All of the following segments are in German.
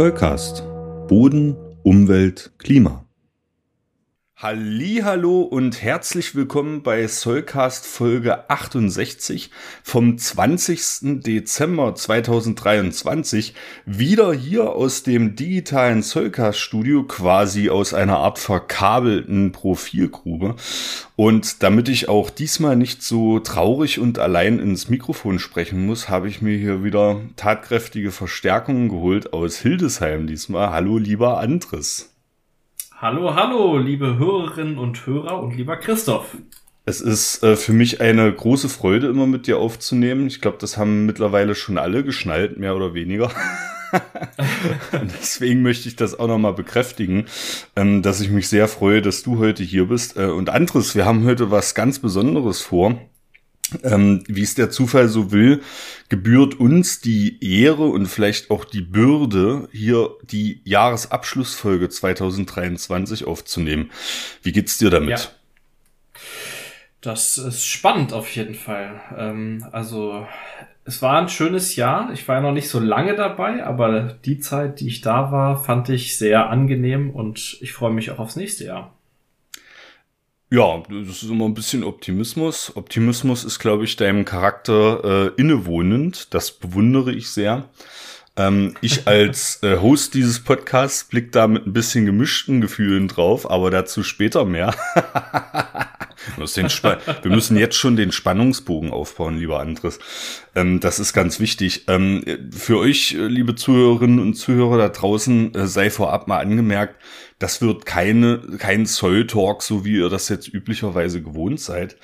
Zollcast. Boden, Umwelt, Klima. Hallo und herzlich willkommen bei Soulcast Folge 68 vom 20. Dezember 2023. Wieder hier aus dem digitalen Soulcast Studio, quasi aus einer Art verkabelten Profilgrube. Und damit ich auch diesmal nicht so traurig und allein ins Mikrofon sprechen muss, habe ich mir hier wieder tatkräftige Verstärkungen geholt aus Hildesheim diesmal. Hallo lieber Andres. Hallo, hallo, liebe Hörerinnen und Hörer und lieber Christoph. Es ist äh, für mich eine große Freude, immer mit dir aufzunehmen. Ich glaube, das haben mittlerweile schon alle geschnallt, mehr oder weniger. deswegen möchte ich das auch nochmal bekräftigen, ähm, dass ich mich sehr freue, dass du heute hier bist. Äh, und Andres, wir haben heute was ganz Besonderes vor ähm, wie es der Zufall so will, gebührt uns die Ehre und vielleicht auch die Bürde, hier die Jahresabschlussfolge 2023 aufzunehmen. Wie geht's dir damit? Ja. Das ist spannend auf jeden Fall. Ähm, also es war ein schönes Jahr. Ich war ja noch nicht so lange dabei, aber die Zeit, die ich da war, fand ich sehr angenehm und ich freue mich auch aufs nächste Jahr. Ja, das ist immer ein bisschen Optimismus. Optimismus ist, glaube ich, deinem Charakter äh, innewohnend. Das bewundere ich sehr. Ähm, ich als äh, Host dieses Podcasts blick da mit ein bisschen gemischten Gefühlen drauf, aber dazu später mehr. Wir müssen jetzt schon den Spannungsbogen aufbauen, lieber Andres. Ähm, das ist ganz wichtig. Ähm, für euch, äh, liebe Zuhörerinnen und Zuhörer da draußen, äh, sei vorab mal angemerkt, das wird keine, kein Zoll-Talk, so wie ihr das jetzt üblicherweise gewohnt seid.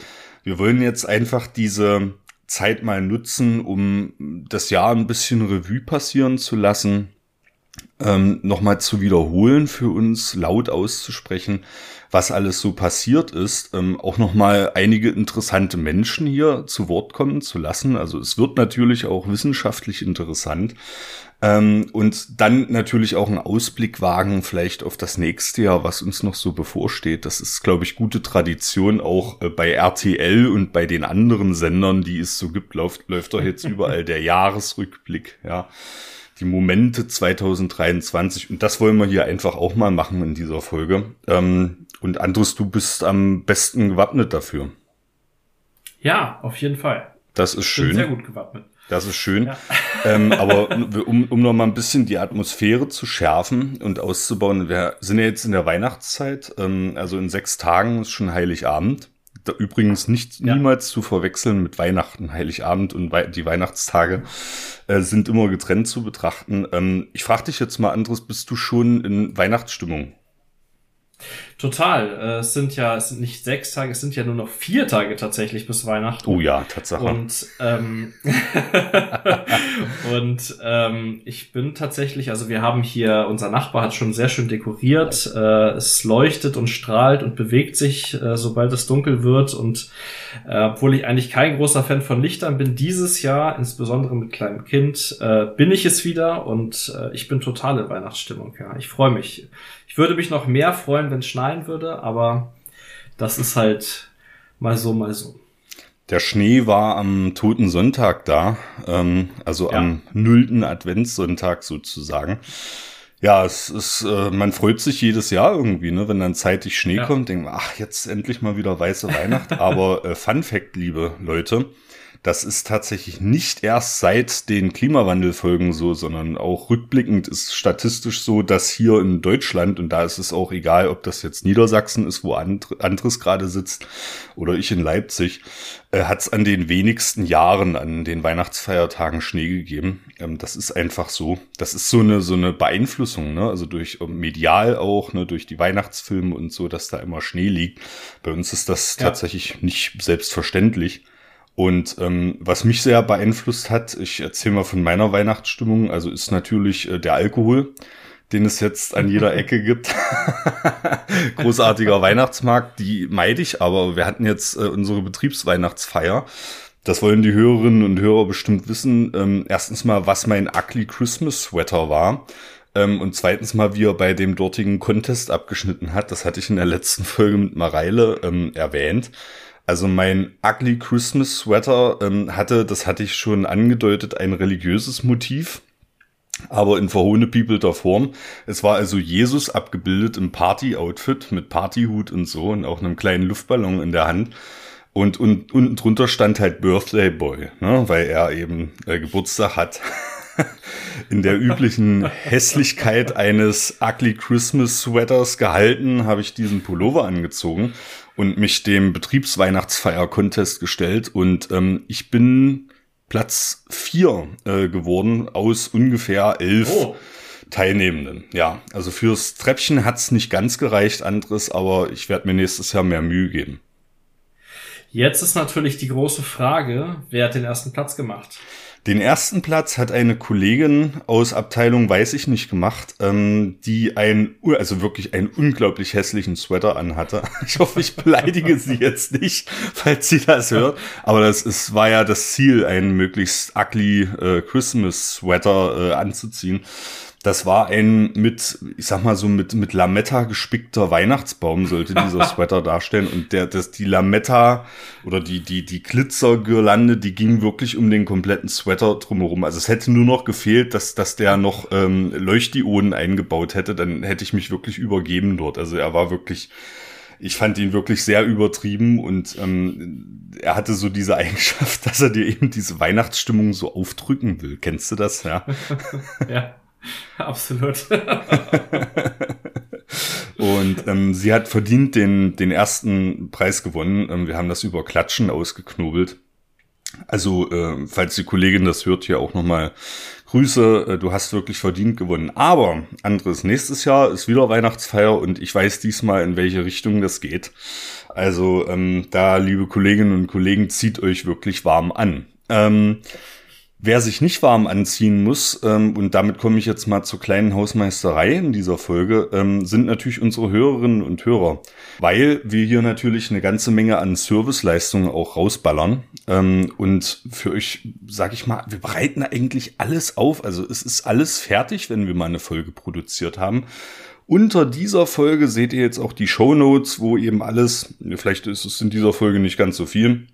Wir wollen jetzt einfach diese Zeit mal nutzen, um das Jahr ein bisschen Revue passieren zu lassen, ähm, nochmal zu wiederholen für uns, laut auszusprechen, was alles so passiert ist, ähm, auch nochmal einige interessante Menschen hier zu Wort kommen zu lassen. Also es wird natürlich auch wissenschaftlich interessant. Ähm, und dann natürlich auch einen Ausblick wagen, vielleicht auf das nächste Jahr, was uns noch so bevorsteht. Das ist, glaube ich, gute Tradition auch äh, bei RTL und bei den anderen Sendern, die es so gibt, läuft, läuft doch jetzt überall der Jahresrückblick, ja die Momente 2023. Und das wollen wir hier einfach auch mal machen in dieser Folge. Ähm, und Andres, du bist am besten gewappnet dafür. Ja, auf jeden Fall. Das ist schön. sehr gut gewappnet. Das ist schön. Ja. Ähm, aber um, um noch mal ein bisschen die Atmosphäre zu schärfen und auszubauen, wir sind ja jetzt in der Weihnachtszeit, ähm, also in sechs Tagen ist schon Heiligabend übrigens nicht ja. niemals zu verwechseln mit Weihnachten. Heiligabend und die Weihnachtstage äh, sind immer getrennt zu betrachten. Ähm, ich frage dich jetzt mal, Andres, bist du schon in Weihnachtsstimmung? Total. Äh, es sind ja, es sind nicht sechs Tage, es sind ja nur noch vier Tage tatsächlich bis Weihnachten. Oh ja, Tatsache. Und, ähm, und ähm, ich bin tatsächlich, also wir haben hier, unser Nachbar hat schon sehr schön dekoriert. Äh, es leuchtet und strahlt und bewegt sich, äh, sobald es dunkel wird. Und äh, obwohl ich eigentlich kein großer Fan von Lichtern bin, dieses Jahr, insbesondere mit kleinem Kind, äh, bin ich es wieder und äh, ich bin totale Weihnachtsstimmung. Ja, ich freue mich. Ich würde mich noch mehr freuen, wenn es schneien würde, aber das ist halt mal so, mal so. Der Schnee war am Toten Sonntag da, ähm, also ja. am nullten Adventssonntag sozusagen. Ja, es ist, äh, man freut sich jedes Jahr irgendwie, ne, wenn dann zeitig Schnee ja. kommt, denkt man, ach, jetzt endlich mal wieder weiße Weihnacht. Aber äh, Fun Fact, liebe Leute, das ist tatsächlich nicht erst seit den Klimawandelfolgen so, sondern auch rückblickend ist statistisch so, dass hier in Deutschland, und da ist es auch egal, ob das jetzt Niedersachsen ist, wo Andres gerade sitzt, oder ich in Leipzig, äh, hat es an den wenigsten Jahren an den Weihnachtsfeiertagen Schnee gegeben. Ähm, das ist einfach so. Das ist so eine, so eine Beeinflussung, ne? also durch ähm, medial auch, ne? durch die Weihnachtsfilme und so, dass da immer Schnee liegt. Bei uns ist das ja. tatsächlich nicht selbstverständlich. Und ähm, was mich sehr beeinflusst hat, ich erzähle mal von meiner Weihnachtsstimmung, also ist natürlich äh, der Alkohol, den es jetzt an jeder Ecke gibt. Großartiger Weihnachtsmarkt, die meide ich, aber wir hatten jetzt äh, unsere Betriebsweihnachtsfeier. Das wollen die Hörerinnen und Hörer bestimmt wissen. Ähm, erstens mal, was mein ugly Christmas Sweater war. Ähm, und zweitens mal, wie er bei dem dortigen Contest abgeschnitten hat. Das hatte ich in der letzten Folge mit Mareile ähm, erwähnt. Also mein Ugly Christmas Sweater ähm, hatte, das hatte ich schon angedeutet, ein religiöses Motiv. aber in verhohnepiepelter Form. Es war also Jesus abgebildet im Party-Outfit mit Partyhut und so und auch einem kleinen Luftballon in der Hand. Und, und unten drunter stand halt Birthday Boy, ne, weil er eben äh, Geburtstag hat. in der üblichen Hässlichkeit eines Ugly Christmas Sweaters gehalten, habe ich diesen Pullover angezogen und mich dem Betriebsweihnachtsfeier-Contest gestellt. Und ähm, ich bin Platz vier äh, geworden aus ungefähr elf oh. Teilnehmenden. Ja, also fürs Treppchen hat's nicht ganz gereicht, anderes, aber ich werde mir nächstes Jahr mehr Mühe geben. Jetzt ist natürlich die große Frage, wer hat den ersten Platz gemacht? Den ersten Platz hat eine Kollegin aus Abteilung Weiß ich nicht gemacht, ähm, die ein, also wirklich einen unglaublich hässlichen Sweater anhatte. Ich hoffe, ich beleidige sie jetzt nicht, falls sie das hört. Aber das ist, war ja das Ziel, einen möglichst ugly äh, Christmas Sweater äh, anzuziehen. Das war ein mit, ich sag mal so mit, mit Lametta gespickter Weihnachtsbaum sollte dieser Sweater darstellen. Und der, das, die Lametta oder die, die, die Glitzergirlande, die ging wirklich um den kompletten Sweater drumherum. Also es hätte nur noch gefehlt, dass, dass der noch ähm, Leuchtdioden eingebaut hätte. Dann hätte ich mich wirklich übergeben dort. Also er war wirklich, ich fand ihn wirklich sehr übertrieben und ähm, er hatte so diese Eigenschaft, dass er dir eben diese Weihnachtsstimmung so aufdrücken will. Kennst du das? Ja. ja. Absolut. und ähm, sie hat verdient den, den ersten Preis gewonnen. Ähm, wir haben das über Klatschen ausgeknobelt. Also, äh, falls die Kollegin das hört, hier auch nochmal Grüße. Äh, du hast wirklich verdient gewonnen. Aber, anderes, nächstes Jahr ist wieder Weihnachtsfeier und ich weiß diesmal, in welche Richtung das geht. Also, ähm, da, liebe Kolleginnen und Kollegen, zieht euch wirklich warm an. Ähm, Wer sich nicht warm anziehen muss, ähm, und damit komme ich jetzt mal zur kleinen Hausmeisterei in dieser Folge, ähm, sind natürlich unsere Hörerinnen und Hörer, weil wir hier natürlich eine ganze Menge an Serviceleistungen auch rausballern. Ähm, und für euch, sag ich mal, wir bereiten eigentlich alles auf. Also es ist alles fertig, wenn wir mal eine Folge produziert haben. Unter dieser Folge seht ihr jetzt auch die Show Notes, wo eben alles, vielleicht ist es in dieser Folge nicht ganz so viel,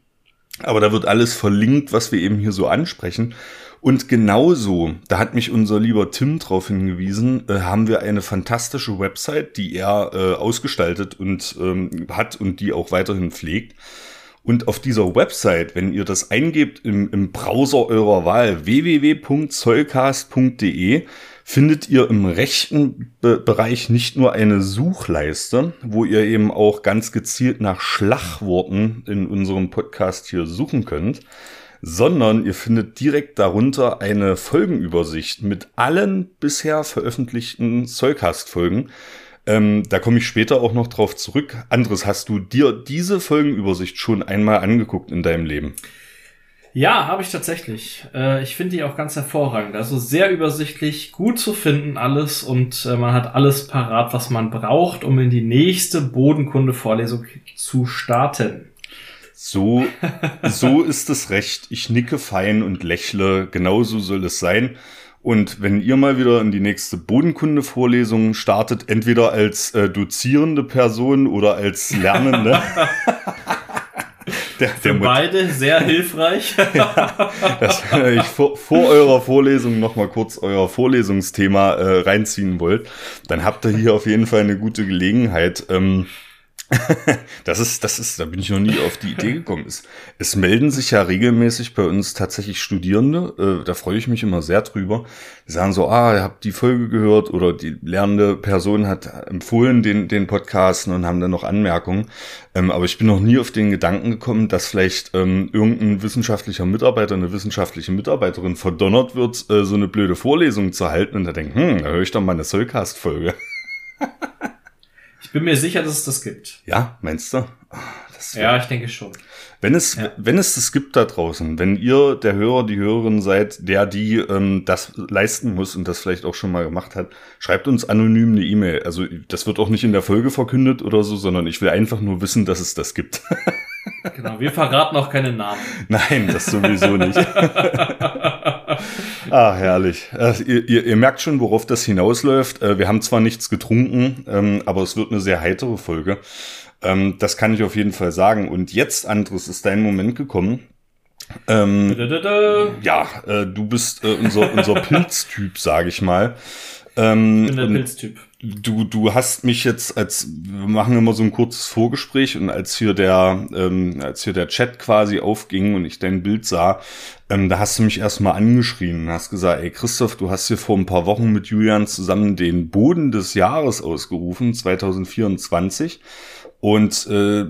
aber da wird alles verlinkt, was wir eben hier so ansprechen. Und genauso, da hat mich unser lieber Tim drauf hingewiesen, äh, haben wir eine fantastische Website, die er äh, ausgestaltet und ähm, hat und die auch weiterhin pflegt. Und auf dieser Website, wenn ihr das eingebt im, im Browser eurer Wahl, www.zollcast.de, findet ihr im rechten Be Bereich nicht nur eine Suchleiste, wo ihr eben auch ganz gezielt nach Schlagworten in unserem Podcast hier suchen könnt, sondern ihr findet direkt darunter eine Folgenübersicht mit allen bisher veröffentlichten Zollcast-Folgen. Ähm, da komme ich später auch noch drauf zurück. Andres, hast du dir diese Folgenübersicht schon einmal angeguckt in deinem Leben? Ja, habe ich tatsächlich. Äh, ich finde die auch ganz hervorragend. Also sehr übersichtlich, gut zu finden alles und äh, man hat alles parat, was man braucht, um in die nächste Bodenkunde-Vorlesung zu starten. So, so ist es recht. Ich nicke fein und lächle. Genauso soll es sein. Und wenn ihr mal wieder in die nächste Bodenkunde-Vorlesung startet, entweder als äh, dozierende Person oder als Lernende, der, Für beide sehr hilfreich. ja, dass ich vor, vor eurer Vorlesung noch mal kurz euer Vorlesungsthema äh, reinziehen wollt, dann habt ihr hier auf jeden Fall eine gute Gelegenheit. Ähm, das ist, das ist, da bin ich noch nie auf die Idee gekommen. Es, es melden sich ja regelmäßig bei uns tatsächlich Studierende. Äh, da freue ich mich immer sehr drüber. Die sagen so, ah, ihr habt die Folge gehört oder die lernende Person hat empfohlen den, den Podcasten und haben dann noch Anmerkungen. Ähm, aber ich bin noch nie auf den Gedanken gekommen, dass vielleicht ähm, irgendein wissenschaftlicher Mitarbeiter, eine wissenschaftliche Mitarbeiterin verdonnert wird, äh, so eine blöde Vorlesung zu halten und da denkt, hm, da höre ich doch mal eine Soulcast-Folge. Ich bin mir sicher, dass es das gibt. Ja, meinst du? ja, ich denke schon. Wenn es, ja. wenn es das gibt da draußen, wenn ihr der Hörer, die Hörerin seid, der die ähm, das leisten muss und das vielleicht auch schon mal gemacht hat, schreibt uns anonym eine E-Mail. Also das wird auch nicht in der Folge verkündet oder so, sondern ich will einfach nur wissen, dass es das gibt. genau, wir verraten auch keine Namen. Nein, das sowieso nicht. Ah, herrlich. Also, ihr, ihr, ihr, merkt schon, worauf das hinausläuft. Äh, wir haben zwar nichts getrunken, ähm, aber es wird eine sehr heitere Folge. Ähm, das kann ich auf jeden Fall sagen. Und jetzt, Andres, ist dein Moment gekommen. Ähm, ja, äh, du bist äh, unser, unser Pilztyp, sage ich mal. Ähm, ich bin der Pilztyp du, du hast mich jetzt als, wir machen immer so ein kurzes Vorgespräch und als hier der, ähm, als hier der Chat quasi aufging und ich dein Bild sah, ähm, da hast du mich erstmal angeschrien und hast gesagt, ey Christoph, du hast hier vor ein paar Wochen mit Julian zusammen den Boden des Jahres ausgerufen, 2024. Und äh,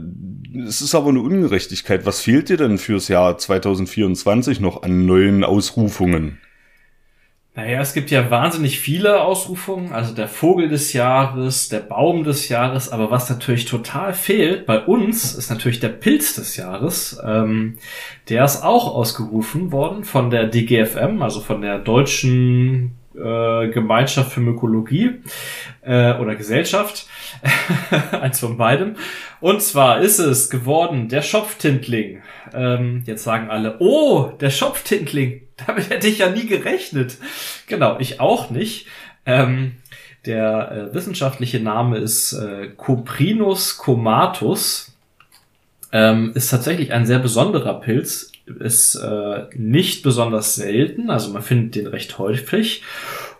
es ist aber eine Ungerechtigkeit. Was fehlt dir denn fürs Jahr 2024 noch an neuen Ausrufungen? Naja, es gibt ja wahnsinnig viele Ausrufungen, also der Vogel des Jahres, der Baum des Jahres, aber was natürlich total fehlt bei uns, ist natürlich der Pilz des Jahres. Ähm, der ist auch ausgerufen worden von der DGFM, also von der Deutschen äh, Gemeinschaft für Mykologie äh, oder Gesellschaft. Eins von beidem. Und zwar ist es geworden der Schopftintling. Ähm, jetzt sagen alle, oh, der Schopftintling. Damit hätte ich ja nie gerechnet. Genau, ich auch nicht. Ähm, der äh, wissenschaftliche Name ist äh, Coprinus comatus. Ähm, ist tatsächlich ein sehr besonderer Pilz. Ist äh, nicht besonders selten, also man findet den recht häufig.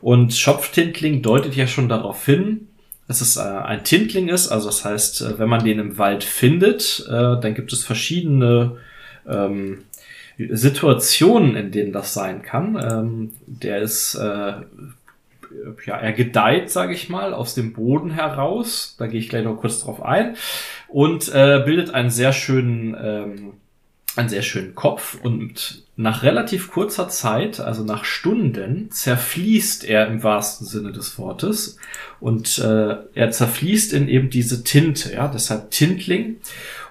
Und Schopftintling deutet ja schon darauf hin, dass es äh, ein Tintling ist. Also das heißt, äh, wenn man den im Wald findet, äh, dann gibt es verschiedene ähm, Situationen, in denen das sein kann. Ähm, der ist, äh, ja, er gedeiht, sage ich mal, aus dem Boden heraus. Da gehe ich gleich noch kurz drauf ein. Und äh, bildet einen sehr schönen, ähm, einen sehr schönen Kopf und nach relativ kurzer Zeit, also nach Stunden, zerfließt er im wahrsten Sinne des Wortes und äh, er zerfließt in eben diese Tinte, ja, deshalb Tintling.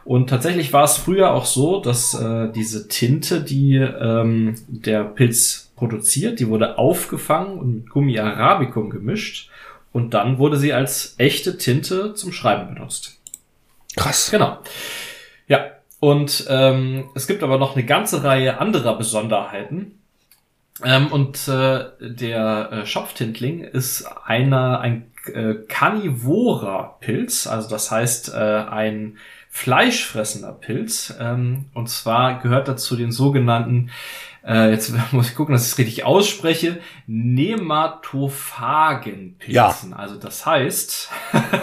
Und tatsächlich war es früher auch so, dass äh, diese Tinte, die ähm, der Pilz produziert, die wurde aufgefangen und mit Gummi Arabicum gemischt und dann wurde sie als echte Tinte zum Schreiben benutzt. Krass. Genau. Ja, und ähm, es gibt aber noch eine ganze Reihe anderer Besonderheiten. Ähm, und äh, der äh, Schopftintling ist einer, ein äh, karnivorer Pilz, also das heißt äh, ein fleischfressender Pilz. Ähm, und zwar gehört dazu den sogenannten, äh, jetzt muss ich gucken, dass ich es richtig ausspreche, Nematophagenpilzen. Ja. Also das heißt,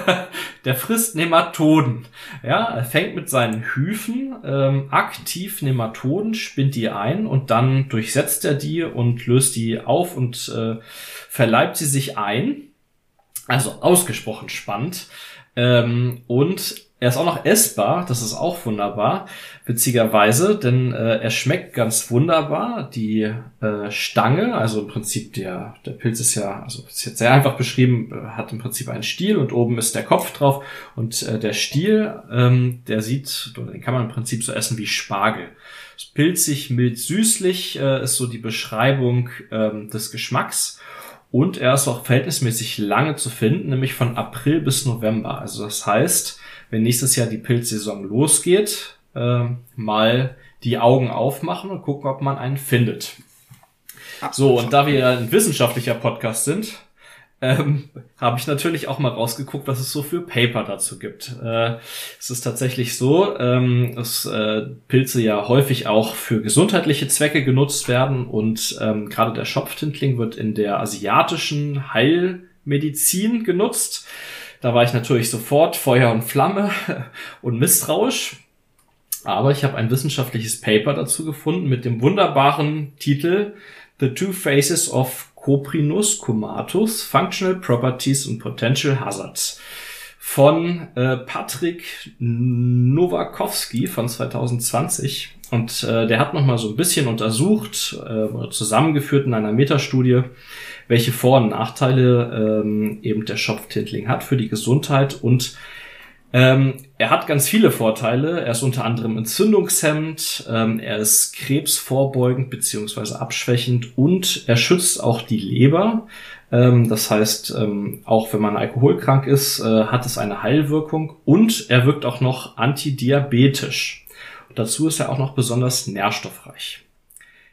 der frisst Nematoden. Ja, er fängt mit seinen Hyphen ähm, aktiv Nematoden, spinnt die ein und dann durchsetzt er die und löst die auf und äh, verleibt sie sich ein. Also ausgesprochen spannend. Ähm, und er ist auch noch essbar, das ist auch wunderbar, witzigerweise, denn äh, er schmeckt ganz wunderbar. Die äh, Stange, also im Prinzip der, der Pilz ist ja, also ist jetzt sehr einfach beschrieben, äh, hat im Prinzip einen Stiel und oben ist der Kopf drauf und äh, der Stiel, ähm, der sieht, den kann man im Prinzip so essen wie Spargel. Pilzig, mild, süßlich äh, ist so die Beschreibung ähm, des Geschmacks. Und er ist auch verhältnismäßig lange zu finden, nämlich von April bis November. Also das heißt, wenn nächstes Jahr die Pilzsaison losgeht, äh, mal die Augen aufmachen und gucken, ob man einen findet. So, und da wir ja ein wissenschaftlicher Podcast sind, ähm, habe ich natürlich auch mal rausgeguckt, was es so für Paper dazu gibt. Äh, es ist tatsächlich so, ähm, dass äh, Pilze ja häufig auch für gesundheitliche Zwecke genutzt werden und ähm, gerade der Schopftintling wird in der asiatischen Heilmedizin genutzt. Da war ich natürlich sofort Feuer und Flamme und misstrauisch. Aber ich habe ein wissenschaftliches Paper dazu gefunden mit dem wunderbaren Titel The Two Phases of Coprinus comatus, Functional Properties and Potential Hazards von äh, Patrick Nowakowski von 2020. Und äh, der hat nochmal so ein bisschen untersucht, äh, zusammengeführt in einer Metastudie, welche Vor- und Nachteile ähm, eben der Schopftintling hat für die Gesundheit und ähm, er hat ganz viele Vorteile. Er ist unter anderem entzündungshemmend, ähm, er ist krebsvorbeugend beziehungsweise abschwächend und er schützt auch die Leber. Ähm, das heißt, ähm, auch wenn man alkoholkrank ist, äh, hat es eine Heilwirkung und er wirkt auch noch antidiabetisch. Und dazu ist er auch noch besonders nährstoffreich.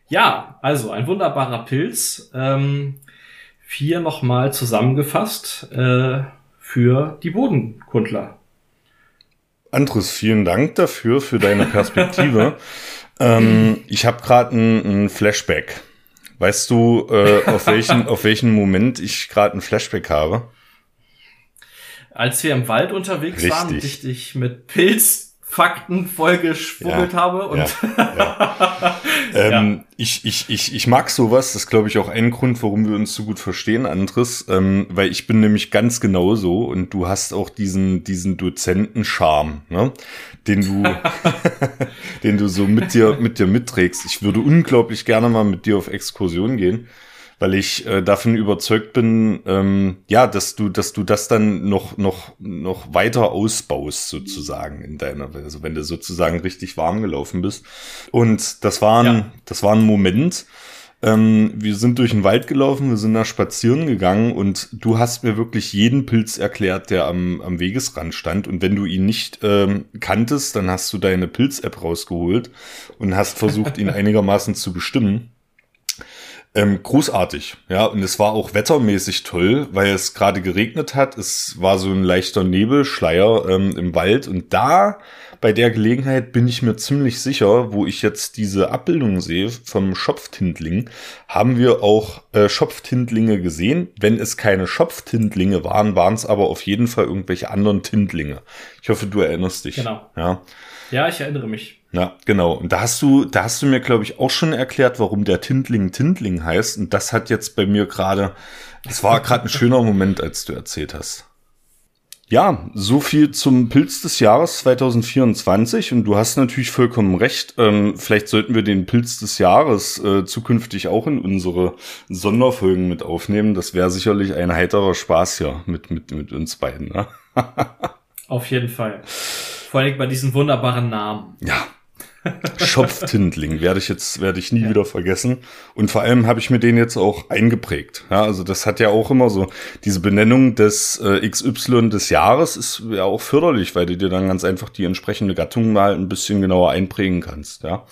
Ja, also ein wunderbarer Pilz. Ähm, vier nochmal zusammengefasst äh, für die Bodenkundler. Andres, vielen Dank dafür, für deine Perspektive. Ähm, ich habe gerade ein Flashback. Weißt du, äh, auf, welchen, auf welchen Moment ich gerade ein Flashback habe? Als wir im Wald unterwegs Richtig. waren und ich dich mit Pilz Fakten vollgeschwurbelt ja, habe. Und ja, ähm, ich, ich, ich, ich mag sowas. Das ist, glaube ich, auch ein Grund, warum wir uns so gut verstehen, Andres. Ähm, weil ich bin nämlich ganz genauso und du hast auch diesen, diesen Dozenten-Charme, ne? den du, den du so mit dir, mit dir mitträgst. Ich würde unglaublich gerne mal mit dir auf Exkursion gehen weil ich äh, davon überzeugt bin, ähm, ja, dass du, dass du das dann noch, noch, noch weiter ausbaust sozusagen in deiner, also wenn du sozusagen richtig warm gelaufen bist. Und das war ein, ja. das war ein Moment. Ähm, wir sind durch den Wald gelaufen, wir sind da spazieren gegangen und du hast mir wirklich jeden Pilz erklärt, der am, am Wegesrand stand. Und wenn du ihn nicht ähm, kanntest, dann hast du deine Pilz-App rausgeholt und hast versucht, ihn einigermaßen zu bestimmen. Ähm, großartig, ja, und es war auch wettermäßig toll, weil es gerade geregnet hat. Es war so ein leichter Nebelschleier ähm, im Wald und da bei der Gelegenheit bin ich mir ziemlich sicher, wo ich jetzt diese Abbildung sehe vom Schopftintling, haben wir auch äh, Schopftintlinge gesehen. Wenn es keine Schopftintlinge waren, waren es aber auf jeden Fall irgendwelche anderen Tintlinge. Ich hoffe, du erinnerst dich. Genau. Ja, ja ich erinnere mich. Ja, genau. Und da hast du, da hast du mir, glaube ich, auch schon erklärt, warum der Tintling Tintling heißt. Und das hat jetzt bei mir gerade, das war gerade ein schöner Moment, als du erzählt hast. Ja, so viel zum Pilz des Jahres 2024. Und du hast natürlich vollkommen recht. Ähm, vielleicht sollten wir den Pilz des Jahres äh, zukünftig auch in unsere Sonderfolgen mit aufnehmen. Das wäre sicherlich ein heiterer Spaß hier mit, mit, mit uns beiden. Ne? Auf jeden Fall. Vor allem bei diesen wunderbaren Namen. Ja, Schopftindling werde ich jetzt, werde ich nie ja. wieder vergessen. Und vor allem habe ich mir den jetzt auch eingeprägt. Ja, also das hat ja auch immer so, diese Benennung des äh, XY des Jahres ist ja auch förderlich, weil du dir dann ganz einfach die entsprechende Gattung mal ein bisschen genauer einprägen kannst. Ja,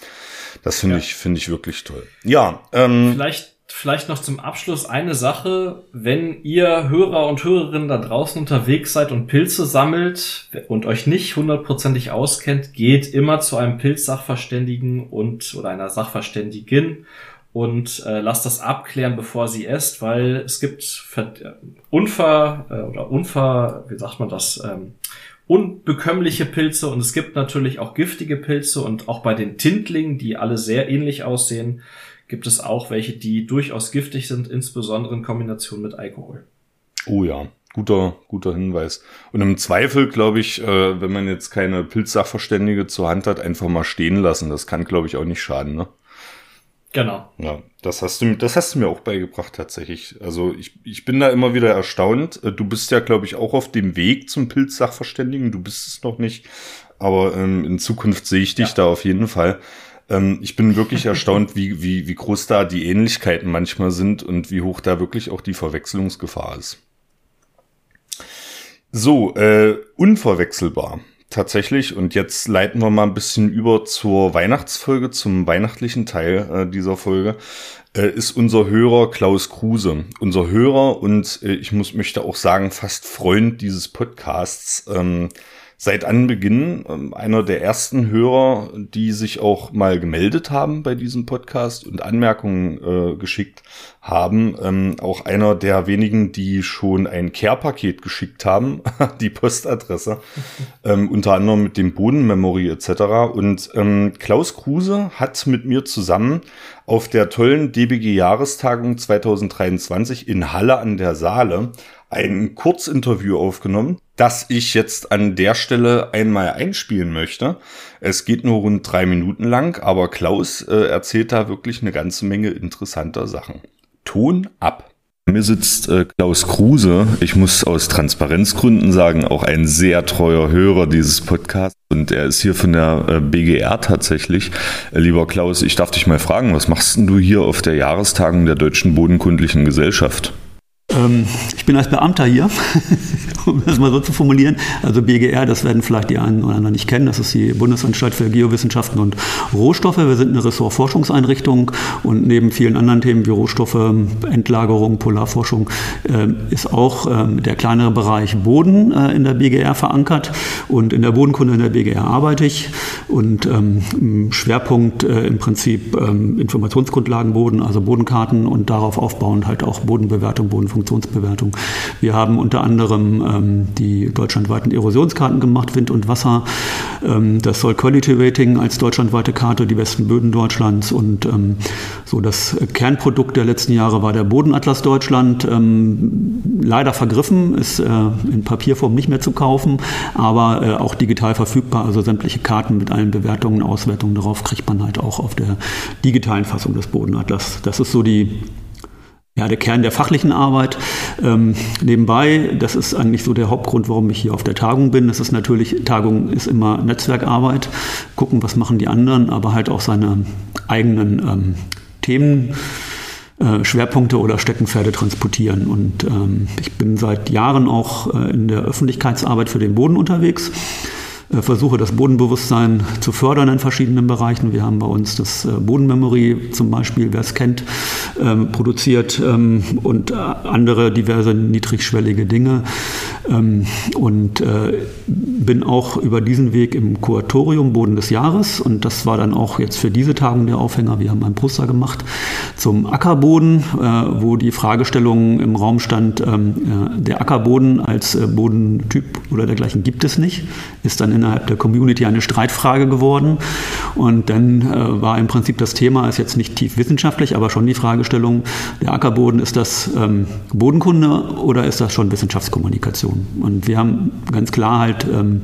das finde ja. ich, finde ich wirklich toll. Ja, ähm, vielleicht vielleicht noch zum Abschluss eine Sache. Wenn ihr Hörer und Hörerinnen da draußen unterwegs seid und Pilze sammelt und euch nicht hundertprozentig auskennt, geht immer zu einem Pilzsachverständigen und oder einer Sachverständigin und äh, lasst das abklären, bevor sie esst, weil es gibt Ver Unver äh, oder Unver, wie sagt man das, ähm, unbekömmliche Pilze und es gibt natürlich auch giftige Pilze und auch bei den Tintlingen, die alle sehr ähnlich aussehen, gibt es auch welche, die durchaus giftig sind, insbesondere in Kombination mit Alkohol. Oh ja, guter, guter Hinweis. Und im Zweifel, glaube ich, äh, wenn man jetzt keine Pilzsachverständige zur Hand hat, einfach mal stehen lassen. Das kann, glaube ich, auch nicht schaden, ne? Genau. Ja, das hast du, das hast du mir auch beigebracht tatsächlich. Also ich, ich bin da immer wieder erstaunt. Äh, du bist ja, glaube ich, auch auf dem Weg zum Pilzsachverständigen. Du bist es noch nicht, aber ähm, in Zukunft sehe ich dich ja. da auf jeden Fall. Ähm, ich bin wirklich erstaunt, wie, wie, wie groß da die Ähnlichkeiten manchmal sind und wie hoch da wirklich auch die Verwechslungsgefahr ist. So, äh, unverwechselbar tatsächlich. Und jetzt leiten wir mal ein bisschen über zur Weihnachtsfolge, zum weihnachtlichen Teil äh, dieser Folge, äh, ist unser Hörer Klaus Kruse. Unser Hörer und äh, ich muss möchte auch sagen, fast Freund dieses Podcasts. Ähm, seit Anbeginn ähm, einer der ersten Hörer, die sich auch mal gemeldet haben bei diesem Podcast und Anmerkungen äh, geschickt haben. Ähm, auch einer der wenigen, die schon ein Care-Paket geschickt haben, die Postadresse, ähm, unter anderem mit dem Bodenmemory etc. Und ähm, Klaus Kruse hat mit mir zusammen auf der tollen DBG-Jahrestagung 2023 in Halle an der Saale ein Kurzinterview aufgenommen, das ich jetzt an der Stelle einmal einspielen möchte. Es geht nur rund drei Minuten lang, aber Klaus äh, erzählt da wirklich eine ganze Menge interessanter Sachen. Ton ab. Mir sitzt äh, Klaus Kruse. Ich muss aus Transparenzgründen sagen, auch ein sehr treuer Hörer dieses Podcasts. Und er ist hier von der äh, BGR tatsächlich. Äh, lieber Klaus, ich darf dich mal fragen, was machst denn du hier auf der Jahrestagung der Deutschen Bodenkundlichen Gesellschaft? Ähm, ich bin als Beamter hier, um das mal so zu formulieren. Also BGR, das werden vielleicht die einen oder anderen nicht kennen. Das ist die Bundesanstalt für Geowissenschaften und Rohstoffe. Wir sind eine Ressortforschungseinrichtung und neben vielen anderen Themen wie Rohstoffe, Endlagerung, Polarforschung äh, ist auch äh, der kleinere Bereich Boden äh, in der BGR verankert. Und in der Bodenkunde in der BGR arbeite ich. Und ähm, Schwerpunkt äh, im Prinzip ähm, Informationsgrundlagen Boden, also Bodenkarten und darauf aufbauend halt auch Bodenbewertung, Bodenfunktionsbewertung. Wir haben unter anderem ähm, die deutschlandweiten Erosionskarten gemacht, Wind und Wasser, ähm, das Soil Quality Rating als deutschlandweite Karte, die besten Böden Deutschlands und ähm, so das Kernprodukt der letzten Jahre war der Bodenatlas Deutschland. Ähm, leider vergriffen, ist äh, in Papierform nicht mehr zu kaufen, aber äh, auch digital verfügbar. Also sämtliche Karten mit allen Bewertungen, Auswertungen darauf kriegt man halt auch auf der digitalen Fassung des Bodenatlas. Das ist so die ja, der Kern der fachlichen Arbeit. Ähm, nebenbei, das ist eigentlich so der Hauptgrund, warum ich hier auf der Tagung bin. Das ist natürlich, Tagung ist immer Netzwerkarbeit, gucken, was machen die anderen, aber halt auch seine eigenen ähm, Themen. Äh, Schwerpunkte oder Steckenpferde transportieren. Und ähm, ich bin seit Jahren auch äh, in der Öffentlichkeitsarbeit für den Boden unterwegs. Äh, versuche das Bodenbewusstsein zu fördern in verschiedenen Bereichen. Wir haben bei uns das äh, Bodenmemory zum Beispiel, wer es kennt, ähm, produziert ähm, und äh, andere diverse niedrigschwellige Dinge. Ähm, und bin auch über diesen Weg im Kuratorium Boden des Jahres und das war dann auch jetzt für diese Tagung der Aufhänger. Wir haben ein Poster gemacht zum Ackerboden, wo die Fragestellung im Raum stand, der Ackerboden als Bodentyp oder dergleichen gibt es nicht, ist dann innerhalb der Community eine Streitfrage geworden. Und dann äh, war im Prinzip das Thema, ist jetzt nicht tief wissenschaftlich, aber schon die Fragestellung, der Ackerboden, ist das ähm, Bodenkunde oder ist das schon Wissenschaftskommunikation? Und wir haben ganz klar halt ähm,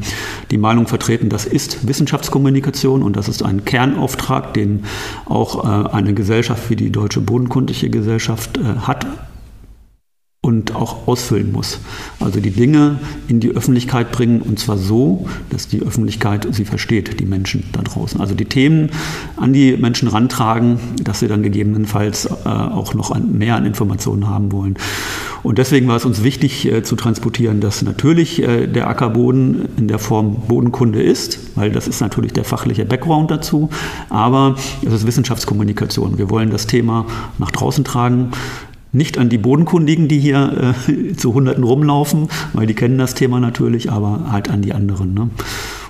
die Meinung vertreten, das ist Wissenschaftskommunikation und das ist ein Kernauftrag, den auch äh, eine Gesellschaft wie die Deutsche Bodenkundliche Gesellschaft äh, hat und auch ausfüllen muss. Also die Dinge in die Öffentlichkeit bringen und zwar so, dass die Öffentlichkeit sie versteht, die Menschen da draußen. Also die Themen an die Menschen rantragen, dass sie dann gegebenenfalls äh, auch noch an, mehr an Informationen haben wollen. Und deswegen war es uns wichtig äh, zu transportieren, dass natürlich äh, der Ackerboden in der Form Bodenkunde ist, weil das ist natürlich der fachliche Background dazu, aber es ist Wissenschaftskommunikation. Wir wollen das Thema nach draußen tragen nicht an die Bodenkundigen, die hier äh, zu Hunderten rumlaufen, weil die kennen das Thema natürlich, aber halt an die anderen. Ne?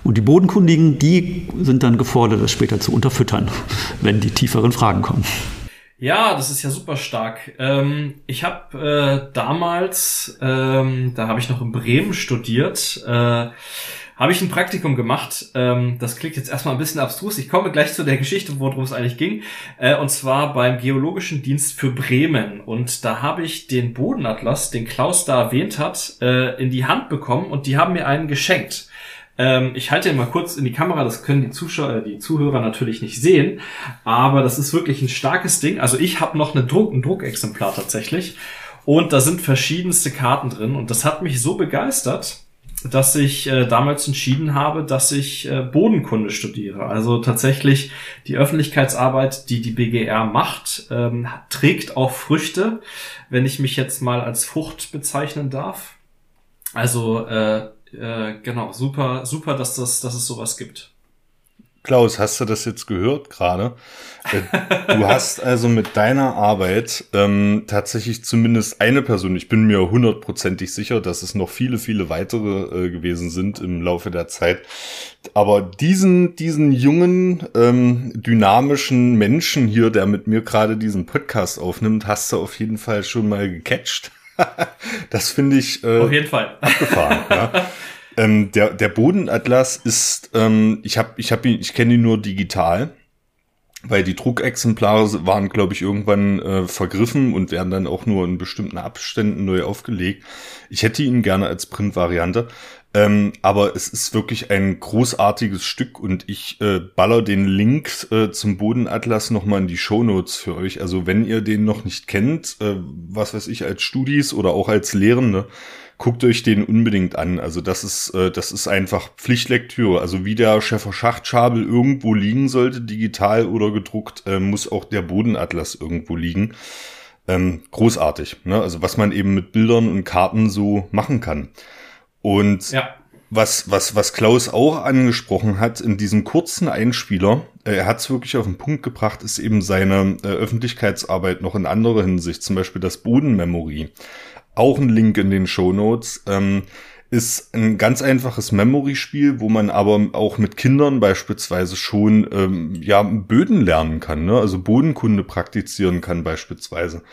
Und die Bodenkundigen, die sind dann gefordert, das später zu unterfüttern, wenn die tieferen Fragen kommen. Ja, das ist ja super stark. Ähm, ich habe äh, damals, ähm, da habe ich noch in Bremen studiert, äh, habe ich ein Praktikum gemacht. Ähm, das klingt jetzt erstmal ein bisschen abstrus. Ich komme gleich zu der Geschichte, worum es eigentlich ging. Äh, und zwar beim Geologischen Dienst für Bremen. Und da habe ich den Bodenatlas, den Klaus da erwähnt hat, äh, in die Hand bekommen und die haben mir einen geschenkt. Ähm, ich halte ihn mal kurz in die Kamera, das können die Zuschauer, die Zuhörer natürlich nicht sehen, aber das ist wirklich ein starkes Ding. Also ich habe noch eine Druck, ein Druckexemplar tatsächlich und da sind verschiedenste Karten drin und das hat mich so begeistert, dass ich äh, damals entschieden habe, dass ich äh, Bodenkunde studiere. Also tatsächlich die Öffentlichkeitsarbeit, die die BGR macht, ähm, trägt auch Früchte, wenn ich mich jetzt mal als Frucht bezeichnen darf. Also äh, äh, genau, super, super, dass das, dass es sowas gibt. Klaus, hast du das jetzt gehört gerade? Äh, du hast also mit deiner Arbeit ähm, tatsächlich zumindest eine Person, ich bin mir hundertprozentig sicher, dass es noch viele, viele weitere äh, gewesen sind im Laufe der Zeit. Aber diesen, diesen jungen, ähm, dynamischen Menschen hier, der mit mir gerade diesen Podcast aufnimmt, hast du auf jeden Fall schon mal gecatcht. das finde ich äh, auf jeden Fall abgefahren. ja. Ähm, der, der Bodenatlas ist, ähm, ich habe, ich habe ihn, ich kenne ihn nur digital, weil die Druckexemplare waren, glaube ich, irgendwann äh, vergriffen und werden dann auch nur in bestimmten Abständen neu aufgelegt. Ich hätte ihn gerne als Print-Variante. Ähm, aber es ist wirklich ein großartiges Stück und ich äh, baller den Link äh, zum Bodenatlas nochmal in die Show Notes für euch. Also wenn ihr den noch nicht kennt, äh, was weiß ich, als Studis oder auch als Lehrende, guckt euch den unbedingt an. Also das ist, äh, das ist einfach Pflichtlektüre. Also wie der Schäfer Schachtschabel irgendwo liegen sollte, digital oder gedruckt, äh, muss auch der Bodenatlas irgendwo liegen. Ähm, großartig, ne? also was man eben mit Bildern und Karten so machen kann. Und ja. was, was, was Klaus auch angesprochen hat in diesem kurzen Einspieler, äh, er hat es wirklich auf den Punkt gebracht, ist eben seine äh, Öffentlichkeitsarbeit noch in anderer Hinsicht, zum Beispiel das Bodenmemory. Auch ein Link in den Show Notes. Ähm, ist ein ganz einfaches Memory-Spiel, wo man aber auch mit Kindern beispielsweise schon ähm, ja Böden lernen kann, ne? also Bodenkunde praktizieren kann beispielsweise.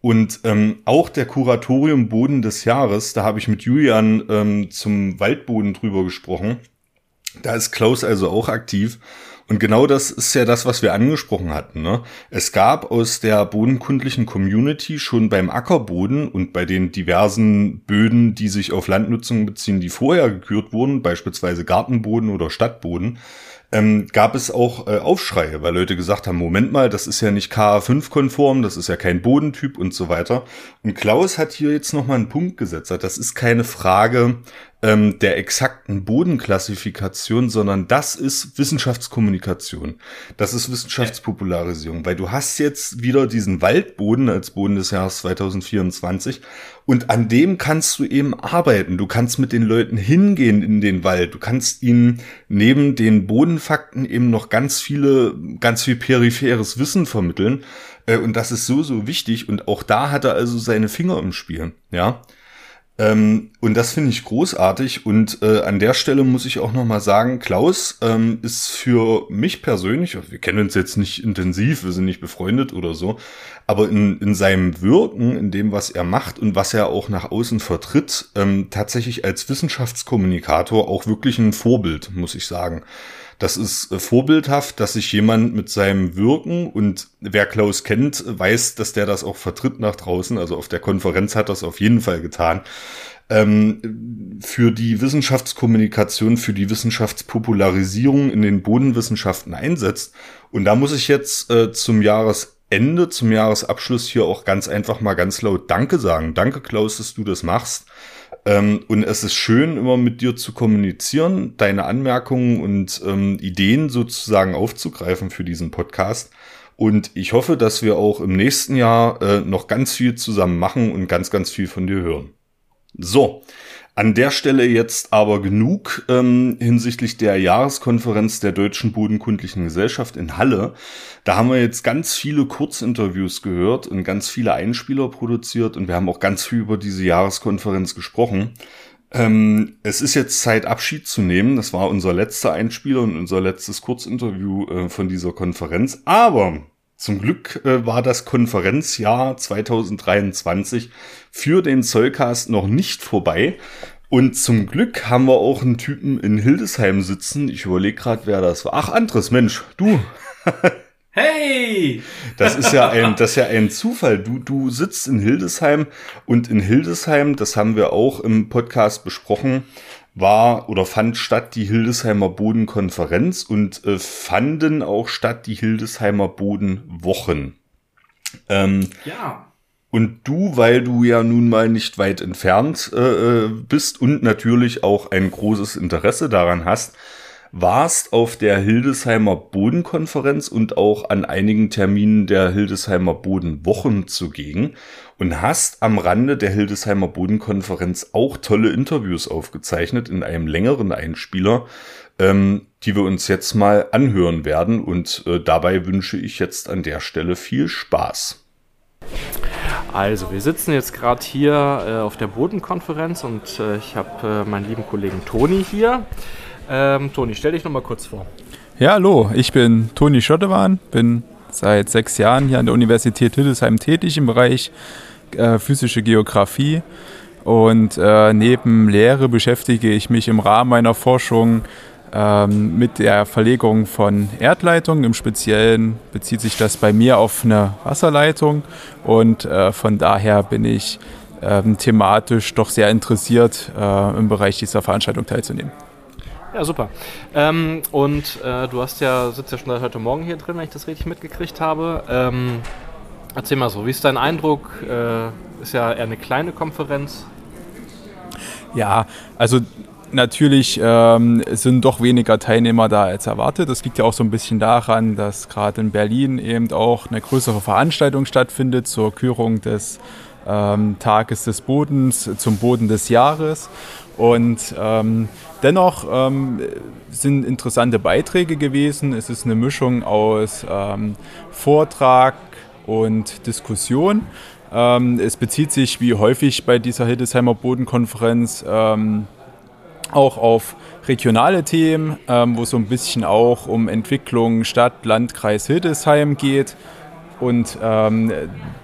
Und ähm, auch der Kuratorium Boden des Jahres, da habe ich mit Julian ähm, zum Waldboden drüber gesprochen. Da ist Klaus also auch aktiv. Und genau das ist ja das, was wir angesprochen hatten. Ne? Es gab aus der bodenkundlichen Community schon beim Ackerboden und bei den diversen Böden, die sich auf Landnutzung beziehen, die vorher gekürt wurden, beispielsweise Gartenboden oder Stadtboden, ähm, gab es auch äh, Aufschreie, weil Leute gesagt haben, Moment mal, das ist ja nicht KA5-konform, das ist ja kein Bodentyp und so weiter. Und Klaus hat hier jetzt nochmal einen Punkt gesetzt. Das ist keine Frage ähm, der exakten Bodenklassifikation, sondern das ist Wissenschaftskommunikation. Das ist Wissenschaftspopularisierung, weil du hast jetzt wieder diesen Waldboden als Boden des Jahres 2024 und an dem kannst du eben arbeiten. Du kannst mit den Leuten hingehen in den Wald. Du kannst ihnen neben den Bodenfakten eben noch ganz viele, ganz viel peripheres Wissen vermitteln. Äh, und das ist so, so wichtig. Und auch da hat er also seine Finger im Spiel. Ja. Ähm, und das finde ich großartig. Und äh, an der Stelle muss ich auch nochmal sagen, Klaus ähm, ist für mich persönlich, wir kennen uns jetzt nicht intensiv, wir sind nicht befreundet oder so, aber in, in seinem Wirken, in dem, was er macht und was er auch nach außen vertritt, ähm, tatsächlich als Wissenschaftskommunikator auch wirklich ein Vorbild, muss ich sagen. Das ist äh, vorbildhaft, dass sich jemand mit seinem Wirken und wer Klaus kennt, weiß, dass der das auch vertritt nach draußen. Also auf der Konferenz hat das auf jeden Fall getan. Ähm, für die Wissenschaftskommunikation, für die Wissenschaftspopularisierung in den Bodenwissenschaften einsetzt. Und da muss ich jetzt äh, zum Jahresende, zum Jahresabschluss hier auch ganz einfach mal ganz laut Danke sagen. Danke, Klaus, dass du das machst. Ähm, und es ist schön, immer mit dir zu kommunizieren, deine Anmerkungen und ähm, Ideen sozusagen aufzugreifen für diesen Podcast. Und ich hoffe, dass wir auch im nächsten Jahr äh, noch ganz viel zusammen machen und ganz, ganz viel von dir hören. So, an der Stelle jetzt aber genug ähm, hinsichtlich der Jahreskonferenz der Deutschen Bodenkundlichen Gesellschaft in Halle. Da haben wir jetzt ganz viele Kurzinterviews gehört und ganz viele Einspieler produziert und wir haben auch ganz viel über diese Jahreskonferenz gesprochen. Ähm, es ist jetzt Zeit, Abschied zu nehmen. Das war unser letzter Einspieler und unser letztes Kurzinterview äh, von dieser Konferenz. Aber zum Glück äh, war das Konferenzjahr 2023 für den Zollcast noch nicht vorbei. Und zum Glück haben wir auch einen Typen in Hildesheim sitzen. Ich überlege gerade, wer das war. Ach, anderes Mensch, du. Hey! Das ist ja ein, das ist ja ein Zufall. Du, du sitzt in Hildesheim und in Hildesheim, das haben wir auch im Podcast besprochen, war oder fand statt die Hildesheimer Bodenkonferenz und äh, fanden auch statt die Hildesheimer Bodenwochen. Ähm, ja. Und du, weil du ja nun mal nicht weit entfernt äh, äh bist und natürlich auch ein großes Interesse daran hast, warst auf der Hildesheimer Bodenkonferenz und auch an einigen Terminen der Hildesheimer Bodenwochen zugegen und hast am Rande der Hildesheimer Bodenkonferenz auch tolle Interviews aufgezeichnet in einem längeren Einspieler, ähm, die wir uns jetzt mal anhören werden. Und äh, dabei wünsche ich jetzt an der Stelle viel Spaß. Also, wir sitzen jetzt gerade hier äh, auf der Bodenkonferenz und äh, ich habe äh, meinen lieben Kollegen Toni hier. Ähm, Toni, stell dich nochmal kurz vor. Ja, hallo, ich bin Toni Schottewan, bin seit sechs Jahren hier an der Universität Hildesheim tätig im Bereich äh, physische Geografie. Und äh, neben Lehre beschäftige ich mich im Rahmen meiner Forschung ähm, mit der Verlegung von Erdleitungen. Im Speziellen bezieht sich das bei mir auf eine Wasserleitung und äh, von daher bin ich ähm, thematisch doch sehr interessiert, äh, im Bereich dieser Veranstaltung teilzunehmen. Ja, super. Ähm, und äh, du hast ja, sitzt ja schon seit heute Morgen hier drin, wenn ich das richtig mitgekriegt habe. Ähm, erzähl mal so, wie ist dein Eindruck? Äh, ist ja eher eine kleine Konferenz. Ja, also natürlich ähm, sind doch weniger Teilnehmer da als erwartet. Das liegt ja auch so ein bisschen daran, dass gerade in Berlin eben auch eine größere Veranstaltung stattfindet zur Kürung des ähm, Tages des Bodens zum Boden des Jahres. Und ähm, dennoch ähm, sind interessante Beiträge gewesen. Es ist eine Mischung aus ähm, Vortrag und Diskussion. Ähm, es bezieht sich wie häufig bei dieser Hildesheimer Bodenkonferenz ähm, auch auf regionale Themen, ähm, wo es so ein bisschen auch um Entwicklung Stadt, Landkreis Hildesheim geht. Und ähm,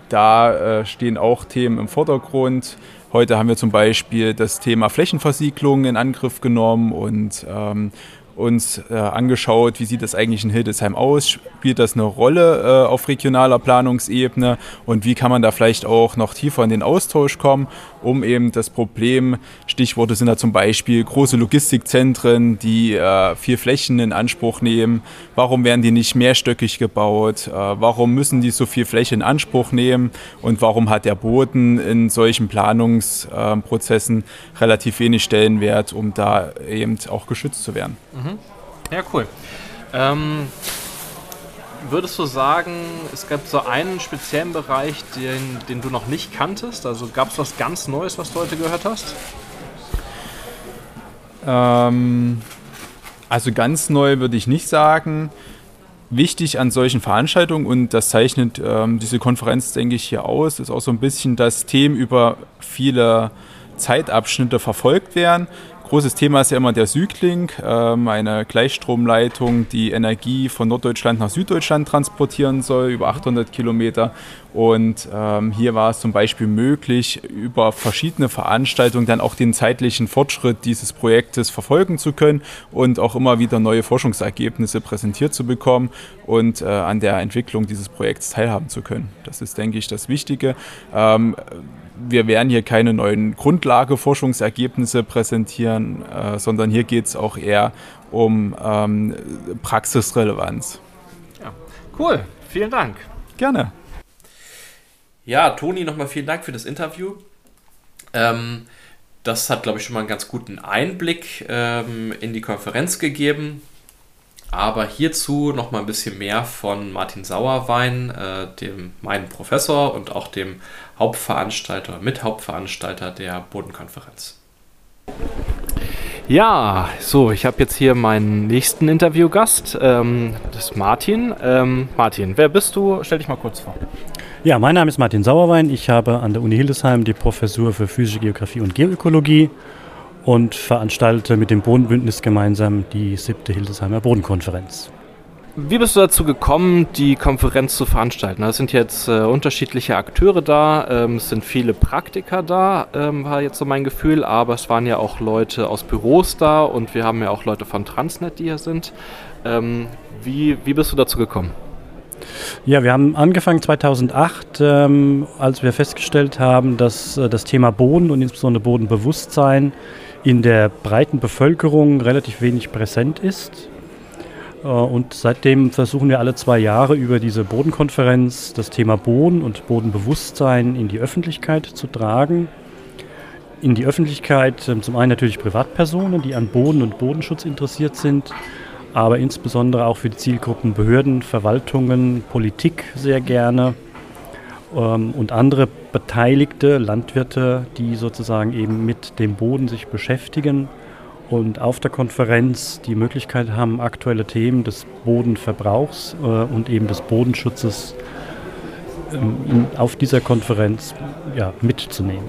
da äh, stehen auch Themen im Vordergrund. Heute haben wir zum Beispiel das Thema Flächenversiegelung in Angriff genommen und ähm, uns äh, angeschaut, wie sieht das eigentlich in Hildesheim aus, spielt das eine Rolle äh, auf regionaler Planungsebene? Und wie kann man da vielleicht auch noch tiefer in den Austausch kommen, um eben das Problem, Stichworte sind da zum Beispiel große Logistikzentren, die äh, viel Flächen in Anspruch nehmen, warum werden die nicht mehrstöckig gebaut, äh, warum müssen die so viel Fläche in Anspruch nehmen? Und warum hat der Boden in solchen Planungsprozessen relativ wenig Stellenwert, um da eben auch geschützt zu werden. Mhm. Mhm. Ja, cool. Ähm, würdest du sagen, es gab so einen speziellen Bereich, den, den du noch nicht kanntest? Also gab es was ganz Neues, was du heute gehört hast? Ähm, also ganz neu würde ich nicht sagen. Wichtig an solchen Veranstaltungen, und das zeichnet ähm, diese Konferenz, denke ich, hier aus, ist auch so ein bisschen, dass Themen über viele Zeitabschnitte verfolgt werden. Großes Thema ist ja immer der Südlink, ähm, eine Gleichstromleitung, die Energie von Norddeutschland nach Süddeutschland transportieren soll, über 800 Kilometer. Und ähm, hier war es zum Beispiel möglich, über verschiedene Veranstaltungen dann auch den zeitlichen Fortschritt dieses Projektes verfolgen zu können und auch immer wieder neue Forschungsergebnisse präsentiert zu bekommen und äh, an der Entwicklung dieses Projekts teilhaben zu können. Das ist, denke ich, das Wichtige. Ähm, wir werden hier keine neuen Grundlageforschungsergebnisse präsentieren, äh, sondern hier geht es auch eher um ähm, Praxisrelevanz. Ja, cool. Vielen Dank. Gerne. Ja, Toni, nochmal vielen Dank für das Interview. Ähm, das hat, glaube ich, schon mal einen ganz guten Einblick ähm, in die Konferenz gegeben. Aber hierzu noch mal ein bisschen mehr von Martin Sauerwein, äh, dem meinem Professor und auch dem Hauptveranstalter, Mithauptveranstalter der Bodenkonferenz. Ja, so, ich habe jetzt hier meinen nächsten Interviewgast, ähm, das ist Martin. Ähm, Martin, wer bist du? Stell dich mal kurz vor. Ja, mein Name ist Martin Sauerwein. Ich habe an der Uni Hildesheim die Professur für physische Geografie und Geoökologie und veranstalte mit dem Bodenbündnis gemeinsam die siebte Hildesheimer Bodenkonferenz. Wie bist du dazu gekommen, die Konferenz zu veranstalten? Es sind jetzt äh, unterschiedliche Akteure da, ähm, es sind viele Praktiker da, ähm, war jetzt so mein Gefühl, aber es waren ja auch Leute aus Büros da und wir haben ja auch Leute von Transnet, die hier sind. Ähm, wie, wie bist du dazu gekommen? Ja, wir haben angefangen 2008, ähm, als wir festgestellt haben, dass äh, das Thema Boden und insbesondere Bodenbewusstsein in der breiten Bevölkerung relativ wenig präsent ist. Äh, und seitdem versuchen wir alle zwei Jahre über diese Bodenkonferenz das Thema Boden und Bodenbewusstsein in die Öffentlichkeit zu tragen. In die Öffentlichkeit ähm, zum einen natürlich Privatpersonen, die an Boden und Bodenschutz interessiert sind, aber insbesondere auch für die Zielgruppen Behörden, Verwaltungen, Politik sehr gerne und andere Beteiligte, Landwirte, die sozusagen eben mit dem Boden sich beschäftigen und auf der Konferenz die Möglichkeit haben, aktuelle Themen des Bodenverbrauchs äh, und eben des Bodenschutzes ähm, auf dieser Konferenz ja, mitzunehmen.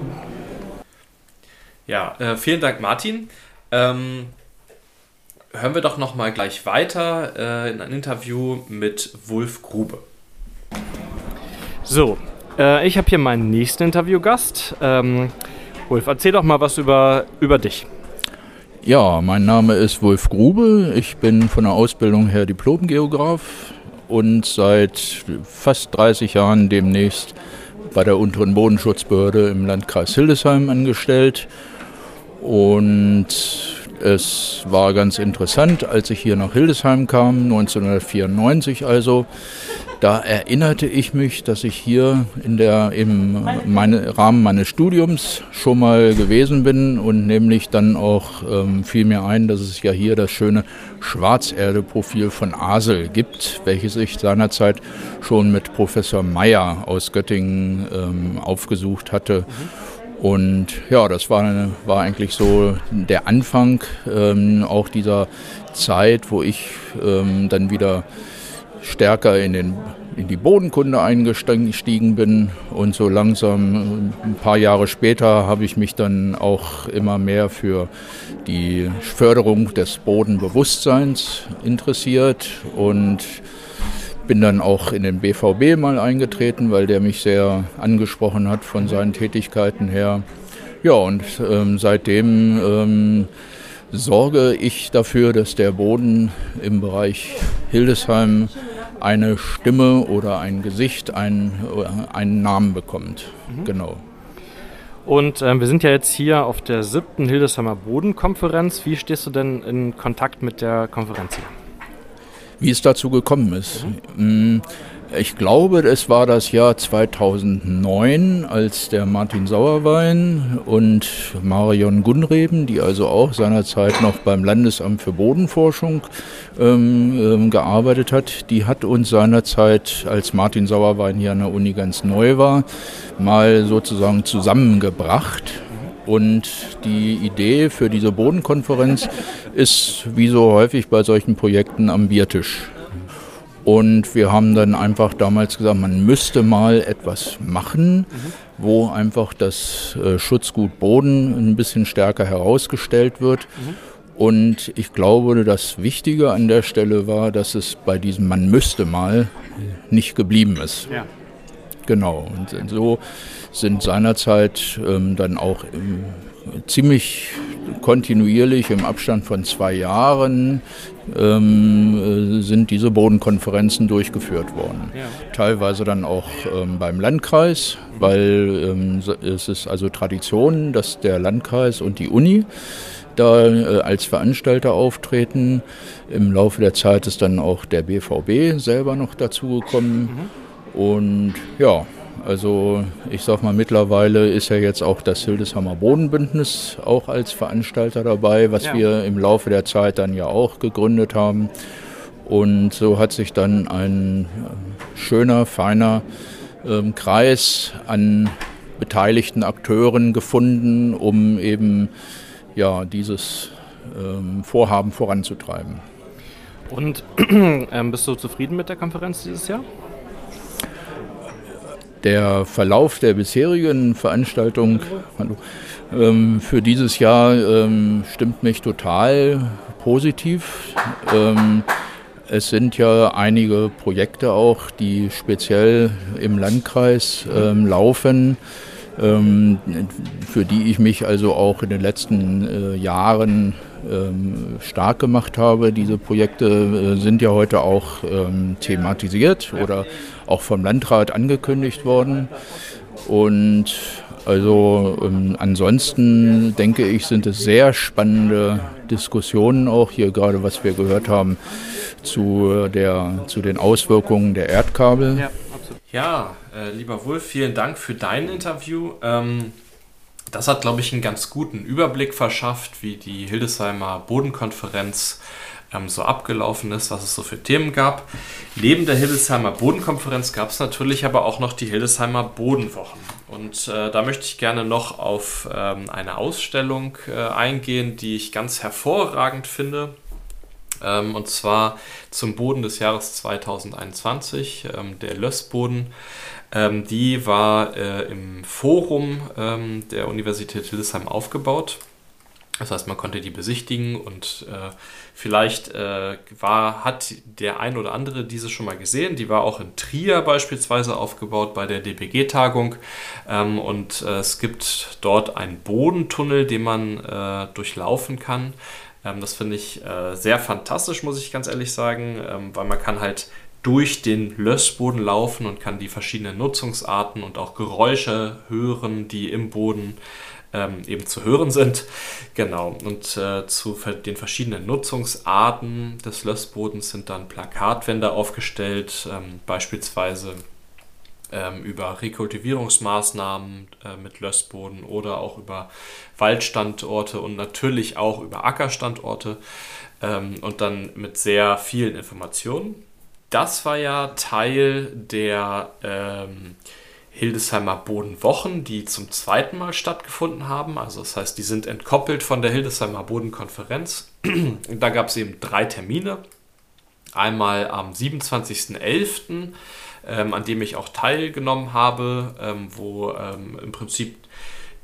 Ja, äh, vielen Dank, Martin. Ähm, hören wir doch noch mal gleich weiter äh, in ein Interview mit Wolf Grube. So, äh, ich habe hier meinen nächsten Interviewgast. Ähm, Wolf, erzähl doch mal was über, über dich. Ja, mein Name ist Wolf Grube. Ich bin von der Ausbildung her Diplomgeograf und seit fast 30 Jahren demnächst bei der unteren Bodenschutzbehörde im Landkreis Hildesheim angestellt. Und Es war ganz interessant, als ich hier nach Hildesheim kam, 1994 also, da erinnerte ich mich, dass ich hier in der, im meine, Rahmen meines Studiums schon mal gewesen bin und nämlich dann auch ähm, fiel mir ein, dass es ja hier das schöne Schwarzerde-Profil von Asel gibt, welches ich seinerzeit schon mit Professor Meyer aus Göttingen ähm, aufgesucht hatte. Mhm und ja, das war, war eigentlich so der Anfang ähm, auch dieser Zeit, wo ich ähm, dann wieder stärker in, den, in die Bodenkunde eingestiegen bin. Und so langsam, ein paar Jahre später, habe ich mich dann auch immer mehr für die Förderung des Bodenbewusstseins interessiert und bin dann auch in den BVB mal eingetreten, weil der mich sehr angesprochen hat von seinen Tätigkeiten her. Ja, und ähm, seitdem ähm, sorge ich dafür, dass der Boden im Bereich Hildesheim eine Stimme oder ein Gesicht, einen, einen Namen bekommt. Mhm. Genau. Und äh, wir sind ja jetzt hier auf der siebten Hildesheimer Bodenkonferenz. Wie stehst du denn in Kontakt mit der Konferenz hier? Wie es dazu gekommen ist. Mhm. Ich glaube, es war das Jahr 2009, als der Martin Sauerwein und Marion Gunreben, die also auch seinerzeit noch beim Landesamt für Bodenforschung ähm, ähm, gearbeitet hat, die hat uns seinerzeit, als Martin Sauerwein hier an der Uni ganz neu war, mal sozusagen zusammengebracht. Und die Idee für diese Bodenkonferenz ist, wie so häufig bei solchen Projekten, am Biertisch. Und wir haben dann einfach damals gesagt, man müsste mal etwas machen, wo einfach das äh, Schutzgut Boden ein bisschen stärker herausgestellt wird. Und ich glaube, das Wichtige an der Stelle war, dass es bei diesem Man müsste mal nicht geblieben ist. Ja. Genau. Und so sind seinerzeit ähm, dann auch im, ziemlich kontinuierlich im Abstand von zwei Jahren ähm, äh, sind diese Bodenkonferenzen durchgeführt worden. Ja. Teilweise dann auch ähm, beim Landkreis, weil ähm, es ist also Tradition, dass der Landkreis und die Uni da äh, als Veranstalter auftreten. Im Laufe der Zeit ist dann auch der BVB selber noch dazugekommen. Mhm. Und ja, also ich sag mal, mittlerweile ist ja jetzt auch das Hildesheimer Bodenbündnis auch als Veranstalter dabei, was ja. wir im Laufe der Zeit dann ja auch gegründet haben. Und so hat sich dann ein äh, schöner, feiner ähm, Kreis an beteiligten Akteuren gefunden, um eben ja, dieses ähm, Vorhaben voranzutreiben. Und ähm, bist du zufrieden mit der Konferenz dieses Jahr? Der Verlauf der bisherigen Veranstaltung ähm, für dieses Jahr ähm, stimmt mich total positiv. Ähm, es sind ja einige Projekte auch, die speziell im Landkreis ähm, laufen, ähm, für die ich mich also auch in den letzten äh, Jahren ähm, stark gemacht habe. Diese Projekte äh, sind ja heute auch thematisiert oder auch vom Landrat angekündigt worden. Und also ähm, ansonsten denke ich, sind es sehr spannende Diskussionen auch hier gerade, was wir gehört haben zu, der, zu den Auswirkungen der Erdkabel. Ja äh, lieber Wolf, vielen Dank für dein Interview. Ähm, das hat, glaube ich, einen ganz guten Überblick verschafft, wie die Hildesheimer Bodenkonferenz ähm, so abgelaufen ist, was es so für Themen gab. Neben der Hildesheimer Bodenkonferenz gab es natürlich aber auch noch die Hildesheimer Bodenwochen. Und äh, da möchte ich gerne noch auf ähm, eine Ausstellung äh, eingehen, die ich ganz hervorragend finde. Ähm, und zwar zum Boden des Jahres 2021, ähm, der Lössboden. Ähm, die war äh, im Forum ähm, der Universität Hildesheim aufgebaut. Das heißt, man konnte die besichtigen und äh, vielleicht äh, war, hat der ein oder andere diese schon mal gesehen. Die war auch in Trier beispielsweise aufgebaut bei der DPG-Tagung. Ähm, und äh, es gibt dort einen Bodentunnel, den man äh, durchlaufen kann. Ähm, das finde ich äh, sehr fantastisch, muss ich ganz ehrlich sagen, ähm, weil man kann halt durch den Lössboden laufen und kann die verschiedenen Nutzungsarten und auch Geräusche hören, die im Boden ähm, eben zu hören sind. Genau, und äh, zu den verschiedenen Nutzungsarten des Lössbodens sind dann Plakatwände aufgestellt, ähm, beispielsweise ähm, über Rekultivierungsmaßnahmen äh, mit Lössboden oder auch über Waldstandorte und natürlich auch über Ackerstandorte ähm, und dann mit sehr vielen Informationen. Das war ja Teil der ähm, Hildesheimer Bodenwochen, die zum zweiten Mal stattgefunden haben. Also das heißt, die sind entkoppelt von der Hildesheimer Bodenkonferenz. da gab es eben drei Termine. Einmal am 27.11., ähm, an dem ich auch teilgenommen habe, ähm, wo ähm, im Prinzip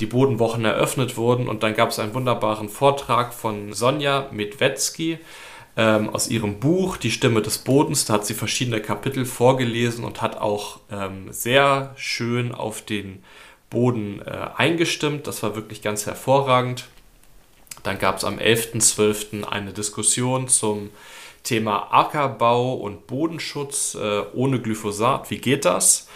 die Bodenwochen eröffnet wurden. Und dann gab es einen wunderbaren Vortrag von Sonja Medwetzki, ähm, aus ihrem Buch Die Stimme des Bodens. Da hat sie verschiedene Kapitel vorgelesen und hat auch ähm, sehr schön auf den Boden äh, eingestimmt. Das war wirklich ganz hervorragend. Dann gab es am 11.12. eine Diskussion zum Thema Ackerbau und Bodenschutz äh, ohne Glyphosat. Wie geht das?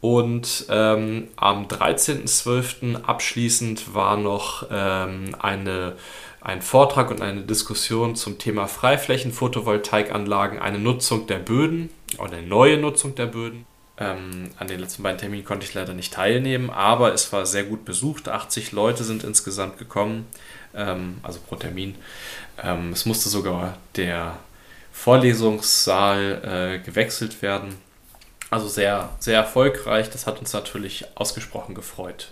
Und ähm, am 13.12. abschließend war noch ähm, eine ein Vortrag und eine Diskussion zum Thema Freiflächen-Photovoltaikanlagen, eine Nutzung der Böden oder eine neue Nutzung der Böden. Ähm, an den letzten beiden Terminen konnte ich leider nicht teilnehmen, aber es war sehr gut besucht. 80 Leute sind insgesamt gekommen, ähm, also pro Termin. Ähm, es musste sogar der Vorlesungssaal äh, gewechselt werden. Also sehr, sehr erfolgreich. Das hat uns natürlich ausgesprochen gefreut.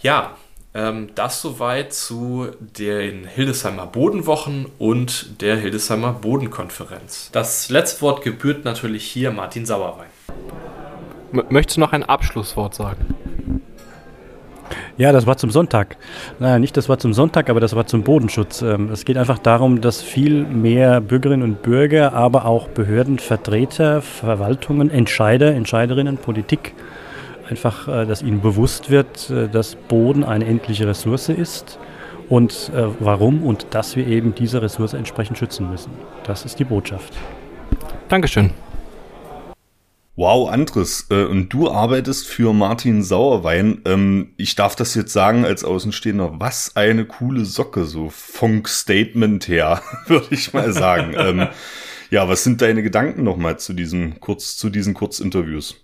Ja, das soweit zu den Hildesheimer Bodenwochen und der Hildesheimer Bodenkonferenz. Das letzte Wort gebührt natürlich hier Martin Sauerwein. Möchtest du noch ein Abschlusswort sagen? Ja, das war zum Sonntag. Naja, nicht das war zum Sonntag, aber das war zum Bodenschutz. Ähm, es geht einfach darum, dass viel mehr Bürgerinnen und Bürger, aber auch Behördenvertreter, Verwaltungen, Entscheider, Entscheiderinnen, Politik einfach, äh, dass ihnen bewusst wird, äh, dass Boden eine endliche Ressource ist und äh, warum und dass wir eben diese Ressource entsprechend schützen müssen. Das ist die Botschaft. Dankeschön. Wow, Andres, und du arbeitest für Martin Sauerwein. Ähm, ich darf das jetzt sagen als Außenstehender, was eine coole Socke, so Funk-Statement her, würde ich mal sagen. ähm, ja, was sind deine Gedanken nochmal zu diesen Kurz, zu diesen Kurzinterviews?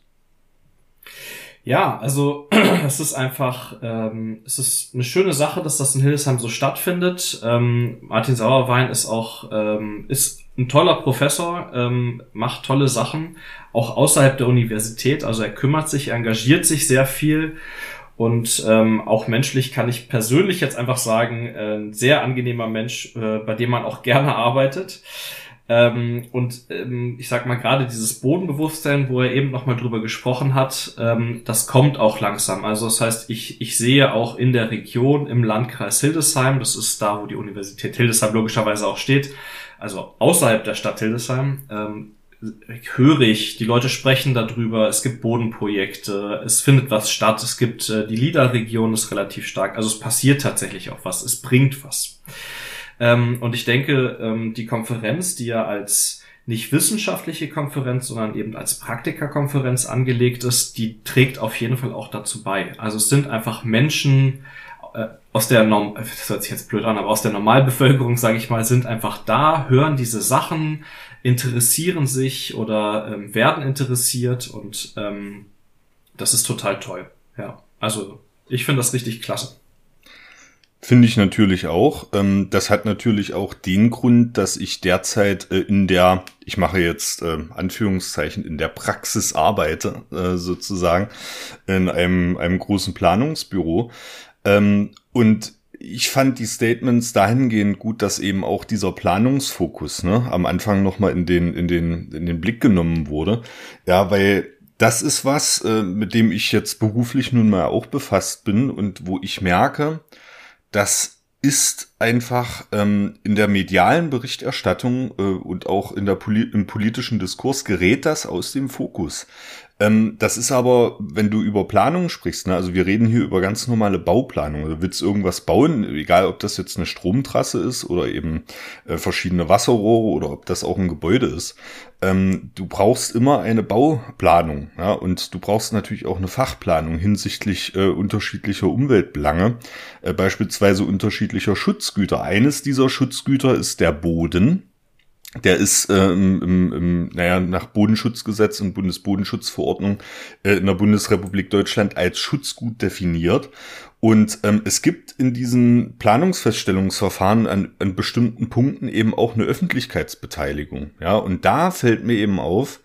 Ja, also es ist einfach, ähm, es ist eine schöne Sache, dass das in Hildesheim so stattfindet. Ähm, Martin Sauerwein ist auch ähm, ist ein toller Professor, ähm, macht tolle Sachen, auch außerhalb der Universität. Also er kümmert sich, er engagiert sich sehr viel und ähm, auch menschlich kann ich persönlich jetzt einfach sagen, äh, ein sehr angenehmer Mensch, äh, bei dem man auch gerne arbeitet. Ähm, und ähm, ich sag mal gerade dieses Bodenbewusstsein, wo er eben nochmal drüber gesprochen hat, ähm, das kommt auch langsam. Also das heißt, ich, ich sehe auch in der Region im Landkreis Hildesheim, das ist da, wo die Universität Hildesheim logischerweise auch steht, also außerhalb der Stadt Hildesheim, ähm, höre ich, die Leute sprechen darüber, es gibt Bodenprojekte, es findet was statt, es gibt äh, die LIDA-Region ist relativ stark, also es passiert tatsächlich auch was, es bringt was. Ähm, und ich denke, ähm, die Konferenz, die ja als nicht wissenschaftliche Konferenz, sondern eben als Praktikerkonferenz angelegt ist, die trägt auf jeden Fall auch dazu bei. Also es sind einfach Menschen äh, aus der Norm das hört sich jetzt blöd an, aber aus der Normalbevölkerung, sage ich mal, sind einfach da, hören diese Sachen, interessieren sich oder ähm, werden interessiert und ähm, das ist total toll. Ja, also ich finde das richtig klasse. Finde ich natürlich auch. Ähm, das hat natürlich auch den Grund, dass ich derzeit äh, in der, ich mache jetzt äh, Anführungszeichen, in der Praxis arbeite, äh, sozusagen, in einem, einem großen Planungsbüro. Ähm, und ich fand die Statements dahingehend gut, dass eben auch dieser Planungsfokus ne, am Anfang nochmal in den, in, den, in den Blick genommen wurde. Ja, weil das ist was, mit dem ich jetzt beruflich nun mal auch befasst bin und wo ich merke, das ist einfach ähm, in der medialen Berichterstattung äh, und auch in der Poli im politischen Diskurs gerät das aus dem Fokus. Ähm, das ist aber, wenn du über Planung sprichst, ne, also wir reden hier über ganz normale Bauplanung. Also willst du irgendwas bauen, egal ob das jetzt eine Stromtrasse ist oder eben äh, verschiedene Wasserrohre oder ob das auch ein Gebäude ist. ähm, du brauchst immer eine Bauplanung, ja, und du brauchst natürlich auch eine Fachplanung hinsichtlich äh, unterschiedlicher Umweltbelange, äh, beispielsweise unterschiedlicher Schutzgüter. Eines dieser Schutzgüter ist der Boden. Der ist äh, im, im, im, naja, nach Bodenschutzgesetz und Bundesbodenschutzverordnung äh, in der Bundesrepublik Deutschland als Schutzgut definiert. Und ähm, es gibt in diesen Planungsfeststellungsverfahren an, an bestimmten Punkten eben auch eine Öffentlichkeitsbeteiligung. Ja, und da fällt mir eben auf,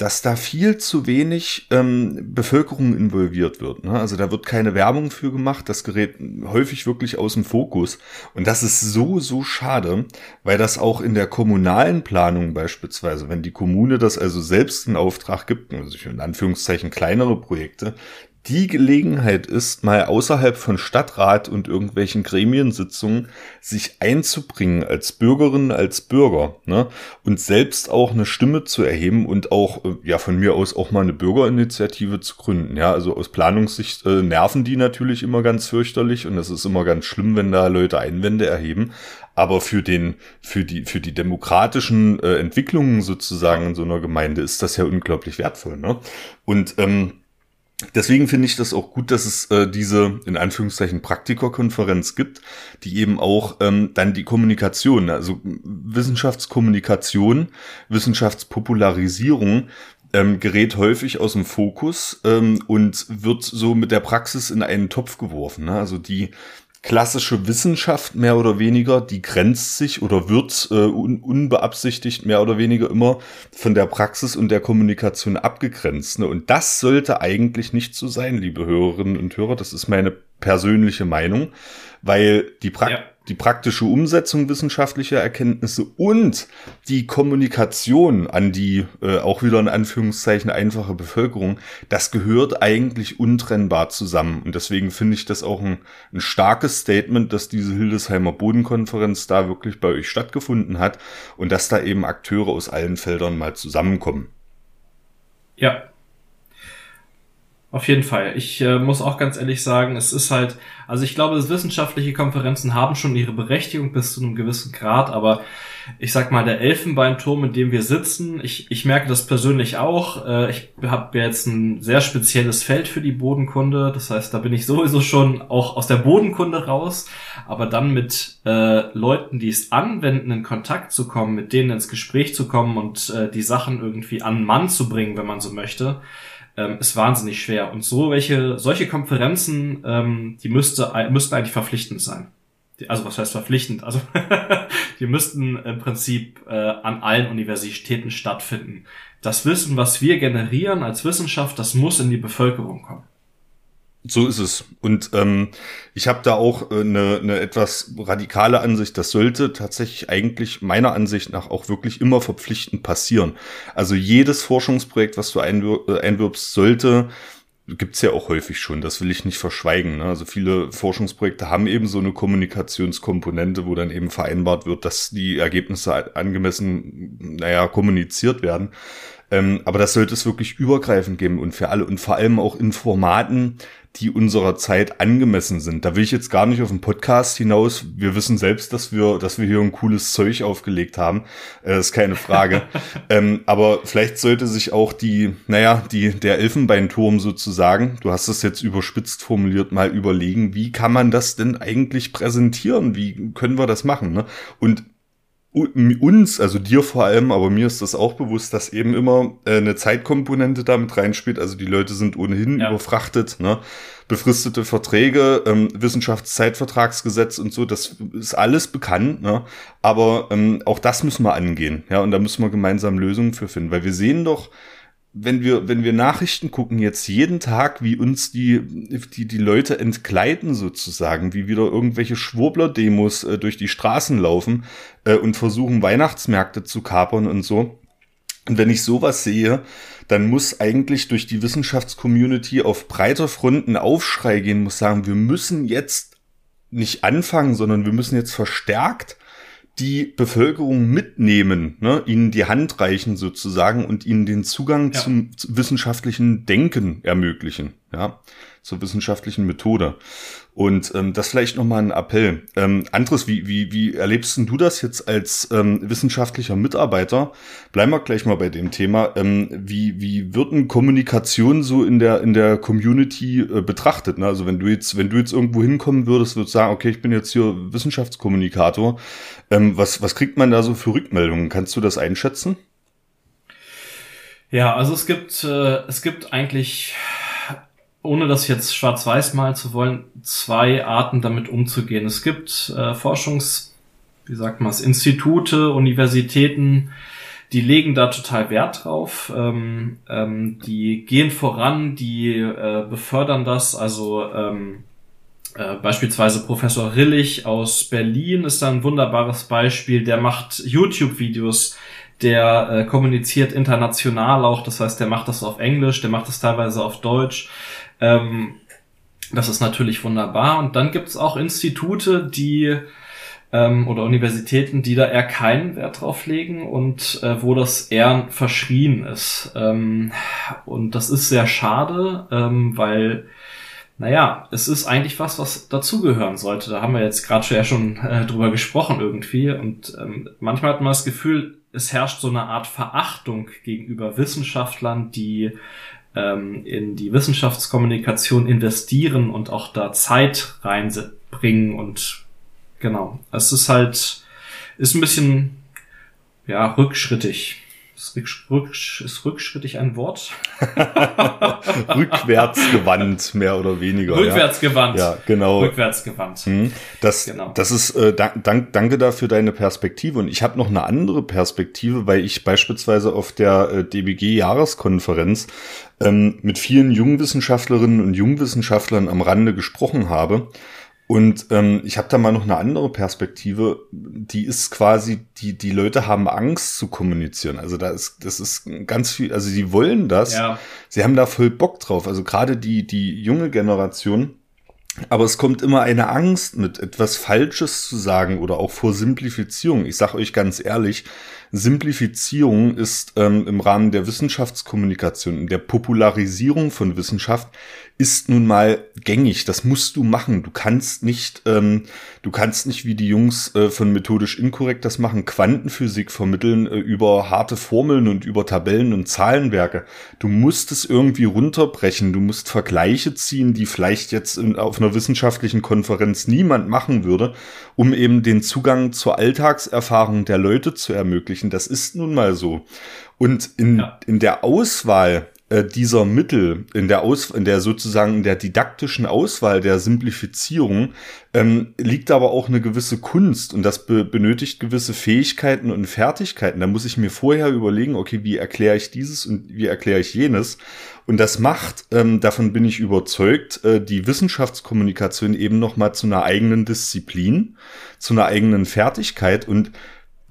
dass da viel zu wenig ähm, Bevölkerung involviert wird. Ne? Also da wird keine Werbung für gemacht, das gerät häufig wirklich aus dem Fokus. Und das ist so, so schade, weil das auch in der kommunalen Planung beispielsweise, wenn die Kommune das also selbst in Auftrag gibt, also in Anführungszeichen kleinere Projekte, die Gelegenheit ist, mal außerhalb von Stadtrat und irgendwelchen Gremiensitzungen sich einzubringen als Bürgerin, als Bürger ne? und selbst auch eine Stimme zu erheben und auch äh, ja von mir aus auch mal eine Bürgerinitiative zu gründen. Ja, also aus Planungssicht äh, nerven die natürlich immer ganz fürchterlich und es ist immer ganz schlimm, wenn da Leute Einwände erheben. Aber für den, für die, für die demokratischen äh, Entwicklungen sozusagen in so einer Gemeinde ist das ja unglaublich wertvoll. Ne? Und ähm, Deswegen finde ich das auch gut, dass es äh, diese in Anführungszeichen Praktikerkonferenz gibt, die eben auch ähm, dann die Kommunikation, also Wissenschaftskommunikation, Wissenschaftspopularisierung ähm, gerät häufig aus dem Fokus ähm, und wird so mit der Praxis in einen Topf geworfen. Ne? Also die klassische Wissenschaft mehr oder weniger, die grenzt sich oder wird äh, un unbeabsichtigt mehr oder weniger immer von der Praxis und der Kommunikation abgegrenzt. Ne? Und das sollte eigentlich nicht so sein, liebe Hörerinnen und Hörer. Das ist meine persönliche Meinung, weil die Praxis ja die praktische Umsetzung wissenschaftlicher Erkenntnisse und die Kommunikation an die äh, auch wieder in Anführungszeichen einfache Bevölkerung, das gehört eigentlich untrennbar zusammen. Und deswegen finde ich das auch ein, ein starkes Statement, dass diese Hildesheimer Bodenkonferenz da wirklich bei euch stattgefunden hat und dass da eben Akteure aus allen Feldern mal zusammenkommen. Ja, auf jeden Fall. Ich äh, muss auch ganz ehrlich sagen, es ist halt, also ich glaube, wissenschaftliche Konferenzen haben schon ihre Berechtigung bis zu einem gewissen Grad, aber ich sag mal, der Elfenbeinturm, in dem wir sitzen, ich, ich merke das persönlich auch. Äh, ich habe jetzt ein sehr spezielles Feld für die Bodenkunde. Das heißt, da bin ich sowieso schon auch aus der Bodenkunde raus. Aber dann mit äh, Leuten, die es anwenden, in Kontakt zu kommen, mit denen ins Gespräch zu kommen und äh, die Sachen irgendwie an Mann zu bringen, wenn man so möchte, ähm, ist wahnsinnig schwer. Und so welche, solche Konferenzen, ähm, die müsste, müssten eigentlich verpflichtend sein. Also was heißt verpflichtend? Also die müssten im Prinzip äh, an allen Universitäten stattfinden. Das Wissen, was wir generieren als Wissenschaft, das muss in die Bevölkerung kommen. So ist es. Und ähm, ich habe da auch äh, eine, eine etwas radikale Ansicht. Das sollte tatsächlich eigentlich meiner Ansicht nach auch wirklich immer verpflichtend passieren. Also jedes Forschungsprojekt, was du einwir äh, einwirbst, sollte gibt's ja auch häufig schon, das will ich nicht verschweigen. Ne? Also viele Forschungsprojekte haben eben so eine Kommunikationskomponente, wo dann eben vereinbart wird, dass die Ergebnisse angemessen, naja, kommuniziert werden. Ähm, aber das sollte es wirklich übergreifend geben und für alle und vor allem auch in Formaten, die unserer Zeit angemessen sind. Da will ich jetzt gar nicht auf den Podcast hinaus. Wir wissen selbst, dass wir, dass wir hier ein cooles Zeug aufgelegt haben. Äh, ist keine Frage. ähm, aber vielleicht sollte sich auch die, naja, die, der Elfenbeinturm sozusagen, du hast es jetzt überspitzt formuliert, mal überlegen, wie kann man das denn eigentlich präsentieren? Wie können wir das machen? Ne? Und uns, also dir vor allem, aber mir ist das auch bewusst, dass eben immer äh, eine Zeitkomponente damit reinspielt. Also die Leute sind ohnehin ja. überfrachtet, ne? befristete Verträge, ähm, Wissenschaftszeitvertragsgesetz und so, das ist alles bekannt, ne? aber ähm, auch das müssen wir angehen, ja, und da müssen wir gemeinsam Lösungen für finden, weil wir sehen doch, wenn wir, wenn wir Nachrichten gucken, jetzt jeden Tag, wie uns die, die, die Leute entgleiten sozusagen, wie wieder irgendwelche Schwurbler-Demos äh, durch die Straßen laufen äh, und versuchen, Weihnachtsmärkte zu kapern und so. Und wenn ich sowas sehe, dann muss eigentlich durch die Wissenschaftscommunity auf breiter Front ein Aufschrei gehen, muss sagen, wir müssen jetzt nicht anfangen, sondern wir müssen jetzt verstärkt die Bevölkerung mitnehmen, ne, ihnen die Hand reichen sozusagen und ihnen den Zugang ja. zum wissenschaftlichen Denken ermöglichen. Ja, zur wissenschaftlichen Methode. Und ähm, das vielleicht nochmal ein Appell. Ähm, Andres, wie, wie, wie erlebst du das jetzt als ähm, wissenschaftlicher Mitarbeiter? Bleiben wir gleich mal bei dem Thema. Ähm, wie, wie wird denn Kommunikation so in der, in der Community äh, betrachtet? Ne? Also wenn du jetzt, wenn du jetzt irgendwo hinkommen würdest, würdest sagen, okay, ich bin jetzt hier Wissenschaftskommunikator. Ähm, was, was kriegt man da so für Rückmeldungen? Kannst du das einschätzen? Ja, also es gibt, äh, es gibt eigentlich ohne das jetzt schwarz-weiß malen zu wollen, zwei Arten damit umzugehen. Es gibt äh, Forschungs, wie sagt man es, Institute, Universitäten, die legen da total Wert drauf. Ähm, ähm, die gehen voran, die äh, befördern das. Also ähm, äh, beispielsweise Professor Rillich aus Berlin ist da ein wunderbares Beispiel. Der macht YouTube-Videos der äh, kommuniziert international auch, das heißt, der macht das auf Englisch, der macht das teilweise auf Deutsch. Ähm, das ist natürlich wunderbar. Und dann gibt es auch Institute, die ähm, oder Universitäten, die da eher keinen Wert drauf legen und äh, wo das eher verschrien ist. Ähm, und das ist sehr schade, ähm, weil naja, es ist eigentlich was, was dazugehören sollte. Da haben wir jetzt gerade ja schon äh, drüber gesprochen irgendwie. Und ähm, manchmal hat man das Gefühl, es herrscht so eine Art Verachtung gegenüber Wissenschaftlern, die ähm, in die Wissenschaftskommunikation investieren und auch da Zeit reinbringen und genau. Es ist halt, ist ein bisschen, ja, rückschrittig. Ist, rücksch ist rückschrittig ein Wort? Rückwärtsgewandt, mehr oder weniger. Rückwärtsgewandt. Ja, genau. Rückwärtsgewandt. Mhm. Das, genau. das ist, äh, dank, danke dafür deine Perspektive. Und ich habe noch eine andere Perspektive, weil ich beispielsweise auf der äh, DBG-Jahreskonferenz ähm, mit vielen Jungwissenschaftlerinnen und Jungwissenschaftlern am Rande gesprochen habe. Und ähm, ich habe da mal noch eine andere Perspektive, die ist quasi, die, die Leute haben Angst zu kommunizieren. Also da ist, das ist ganz viel, also sie wollen das, ja. sie haben da voll Bock drauf. Also gerade die, die junge Generation, aber es kommt immer eine Angst mit etwas Falsches zu sagen oder auch vor Simplifizierung. Ich sage euch ganz ehrlich, Simplifizierung ist ähm, im Rahmen der Wissenschaftskommunikation, der Popularisierung von Wissenschaft ist nun mal gängig. Das musst du machen. Du kannst nicht, ähm, du kannst nicht wie die Jungs äh, von methodisch inkorrekt das machen, Quantenphysik vermitteln äh, über harte Formeln und über Tabellen und Zahlenwerke. Du musst es irgendwie runterbrechen. Du musst Vergleiche ziehen, die vielleicht jetzt in, auf einer wissenschaftlichen Konferenz niemand machen würde, um eben den Zugang zur Alltagserfahrung der Leute zu ermöglichen. Das ist nun mal so. Und in, ja. in der Auswahl äh, dieser Mittel in der Aus in der sozusagen in der didaktischen Auswahl der Simplifizierung ähm, liegt aber auch eine gewisse Kunst und das be benötigt gewisse Fähigkeiten und Fertigkeiten. Da muss ich mir vorher überlegen, okay, wie erkläre ich dieses und wie erkläre ich jenes? Und das macht, ähm, davon bin ich überzeugt, äh, die Wissenschaftskommunikation eben noch mal zu einer eigenen Disziplin, zu einer eigenen Fertigkeit und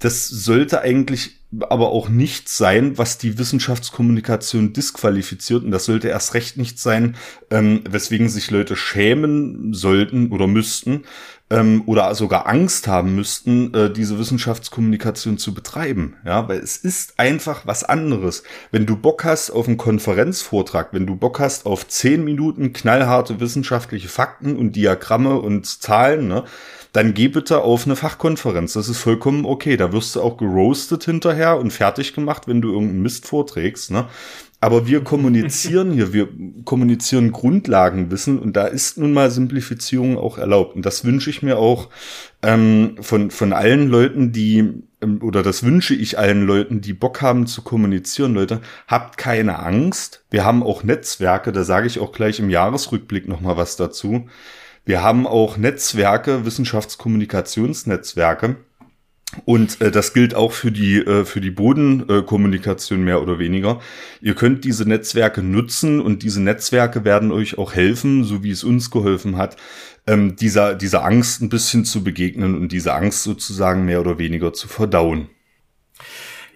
das sollte eigentlich aber auch nichts sein, was die Wissenschaftskommunikation disqualifiziert. Und das sollte erst recht nicht sein, ähm, weswegen sich Leute schämen sollten oder müssten ähm, oder sogar Angst haben müssten, äh, diese Wissenschaftskommunikation zu betreiben. Ja, weil es ist einfach was anderes. Wenn du Bock hast auf einen Konferenzvortrag, wenn du Bock hast auf zehn Minuten knallharte wissenschaftliche Fakten und Diagramme und Zahlen, ne, dann geh bitte auf eine Fachkonferenz. Das ist vollkommen okay. Da wirst du auch geroastet hinterher und fertig gemacht, wenn du irgendeinen Mist vorträgst. Ne? Aber wir kommunizieren hier, wir kommunizieren Grundlagenwissen und da ist nun mal Simplifizierung auch erlaubt. Und das wünsche ich mir auch ähm, von, von allen Leuten, die, ähm, oder das wünsche ich allen Leuten, die Bock haben zu kommunizieren. Leute, habt keine Angst. Wir haben auch Netzwerke, da sage ich auch gleich im Jahresrückblick nochmal was dazu. Wir haben auch Netzwerke, Wissenschaftskommunikationsnetzwerke. Und äh, das gilt auch für die, äh, für die Bodenkommunikation mehr oder weniger. Ihr könnt diese Netzwerke nutzen und diese Netzwerke werden euch auch helfen, so wie es uns geholfen hat, ähm, dieser, dieser Angst ein bisschen zu begegnen und diese Angst sozusagen mehr oder weniger zu verdauen.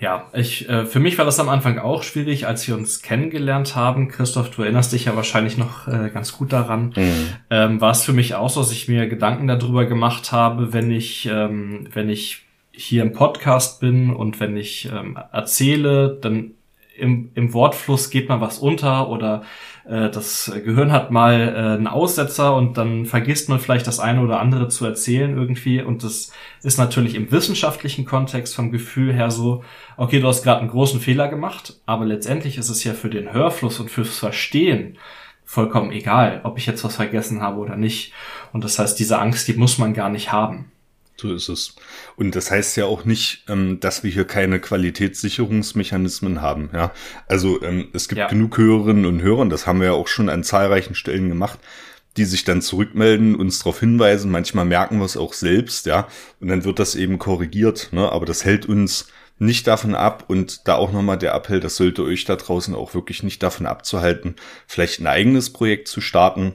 Ja, ich, äh, für mich war das am Anfang auch schwierig, als wir uns kennengelernt haben. Christoph, du erinnerst dich ja wahrscheinlich noch äh, ganz gut daran. Mhm. Ähm, war es für mich auch so, dass ich mir Gedanken darüber gemacht habe, wenn ich, ähm, wenn ich hier im Podcast bin und wenn ich ähm, erzähle, dann im, im Wortfluss geht mal was unter oder äh, das Gehirn hat mal äh, einen Aussetzer und dann vergisst man vielleicht das eine oder andere zu erzählen irgendwie. Und das ist natürlich im wissenschaftlichen Kontext vom Gefühl her so, okay, du hast gerade einen großen Fehler gemacht, aber letztendlich ist es ja für den Hörfluss und fürs Verstehen vollkommen egal, ob ich jetzt was vergessen habe oder nicht. Und das heißt, diese Angst, die muss man gar nicht haben. So ist es. Und das heißt ja auch nicht, ähm, dass wir hier keine Qualitätssicherungsmechanismen haben. Ja, also ähm, es gibt ja. genug Hörerinnen und Hörer, das haben wir ja auch schon an zahlreichen Stellen gemacht, die sich dann zurückmelden, uns darauf hinweisen. Manchmal merken wir es auch selbst, ja, und dann wird das eben korrigiert. Ne? Aber das hält uns nicht davon ab und da auch nochmal der Appell, das sollte euch da draußen auch wirklich nicht davon abzuhalten, vielleicht ein eigenes Projekt zu starten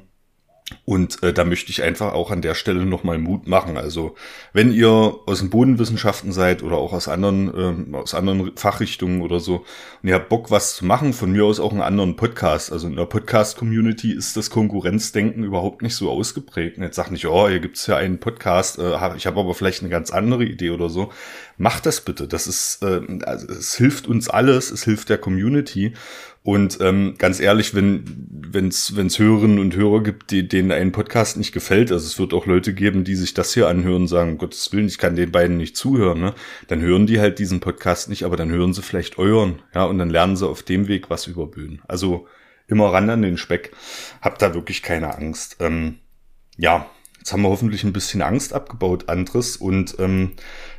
und äh, da möchte ich einfach auch an der Stelle nochmal Mut machen. Also wenn ihr aus den Bodenwissenschaften seid oder auch aus anderen, ähm, aus anderen Fachrichtungen oder so und ihr habt Bock, was zu machen, von mir aus auch einen anderen Podcast. Also in der Podcast-Community ist das Konkurrenzdenken überhaupt nicht so ausgeprägt. Und jetzt sagt nicht, oh, hier gibt's ja einen Podcast, äh, ich habe aber vielleicht eine ganz andere Idee oder so. Macht das bitte. Das ist, äh, also es hilft uns alles, es hilft der Community. Und ähm, ganz ehrlich, wenn es wenn's Hörerinnen und Hörer gibt, die, denen ein Podcast nicht gefällt, also es wird auch Leute geben, die sich das hier anhören und sagen, um Gottes Willen, ich kann den beiden nicht zuhören, ne? dann hören die halt diesen Podcast nicht, aber dann hören sie vielleicht euren, ja, und dann lernen sie auf dem Weg was über Böden. Also immer ran an den Speck. Habt da wirklich keine Angst. Ähm, ja, jetzt haben wir hoffentlich ein bisschen Angst abgebaut, Andres, und ähm,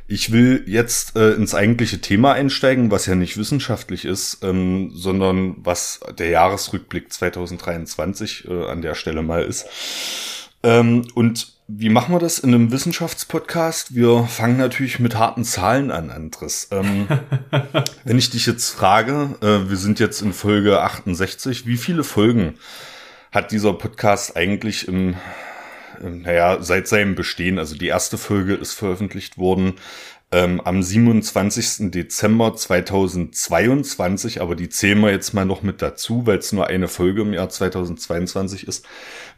ich will jetzt äh, ins eigentliche Thema einsteigen, was ja nicht wissenschaftlich ist, ähm, sondern was der Jahresrückblick 2023 äh, an der Stelle mal ist. Ähm, und wie machen wir das in einem Wissenschaftspodcast? Wir fangen natürlich mit harten Zahlen an, Andres. Ähm, wenn ich dich jetzt frage, äh, wir sind jetzt in Folge 68, wie viele Folgen hat dieser Podcast eigentlich im naja, seit seinem Bestehen. Also die erste Folge ist veröffentlicht worden ähm, am 27. Dezember 2022, aber die zählen wir jetzt mal noch mit dazu, weil es nur eine Folge im Jahr 2022 ist.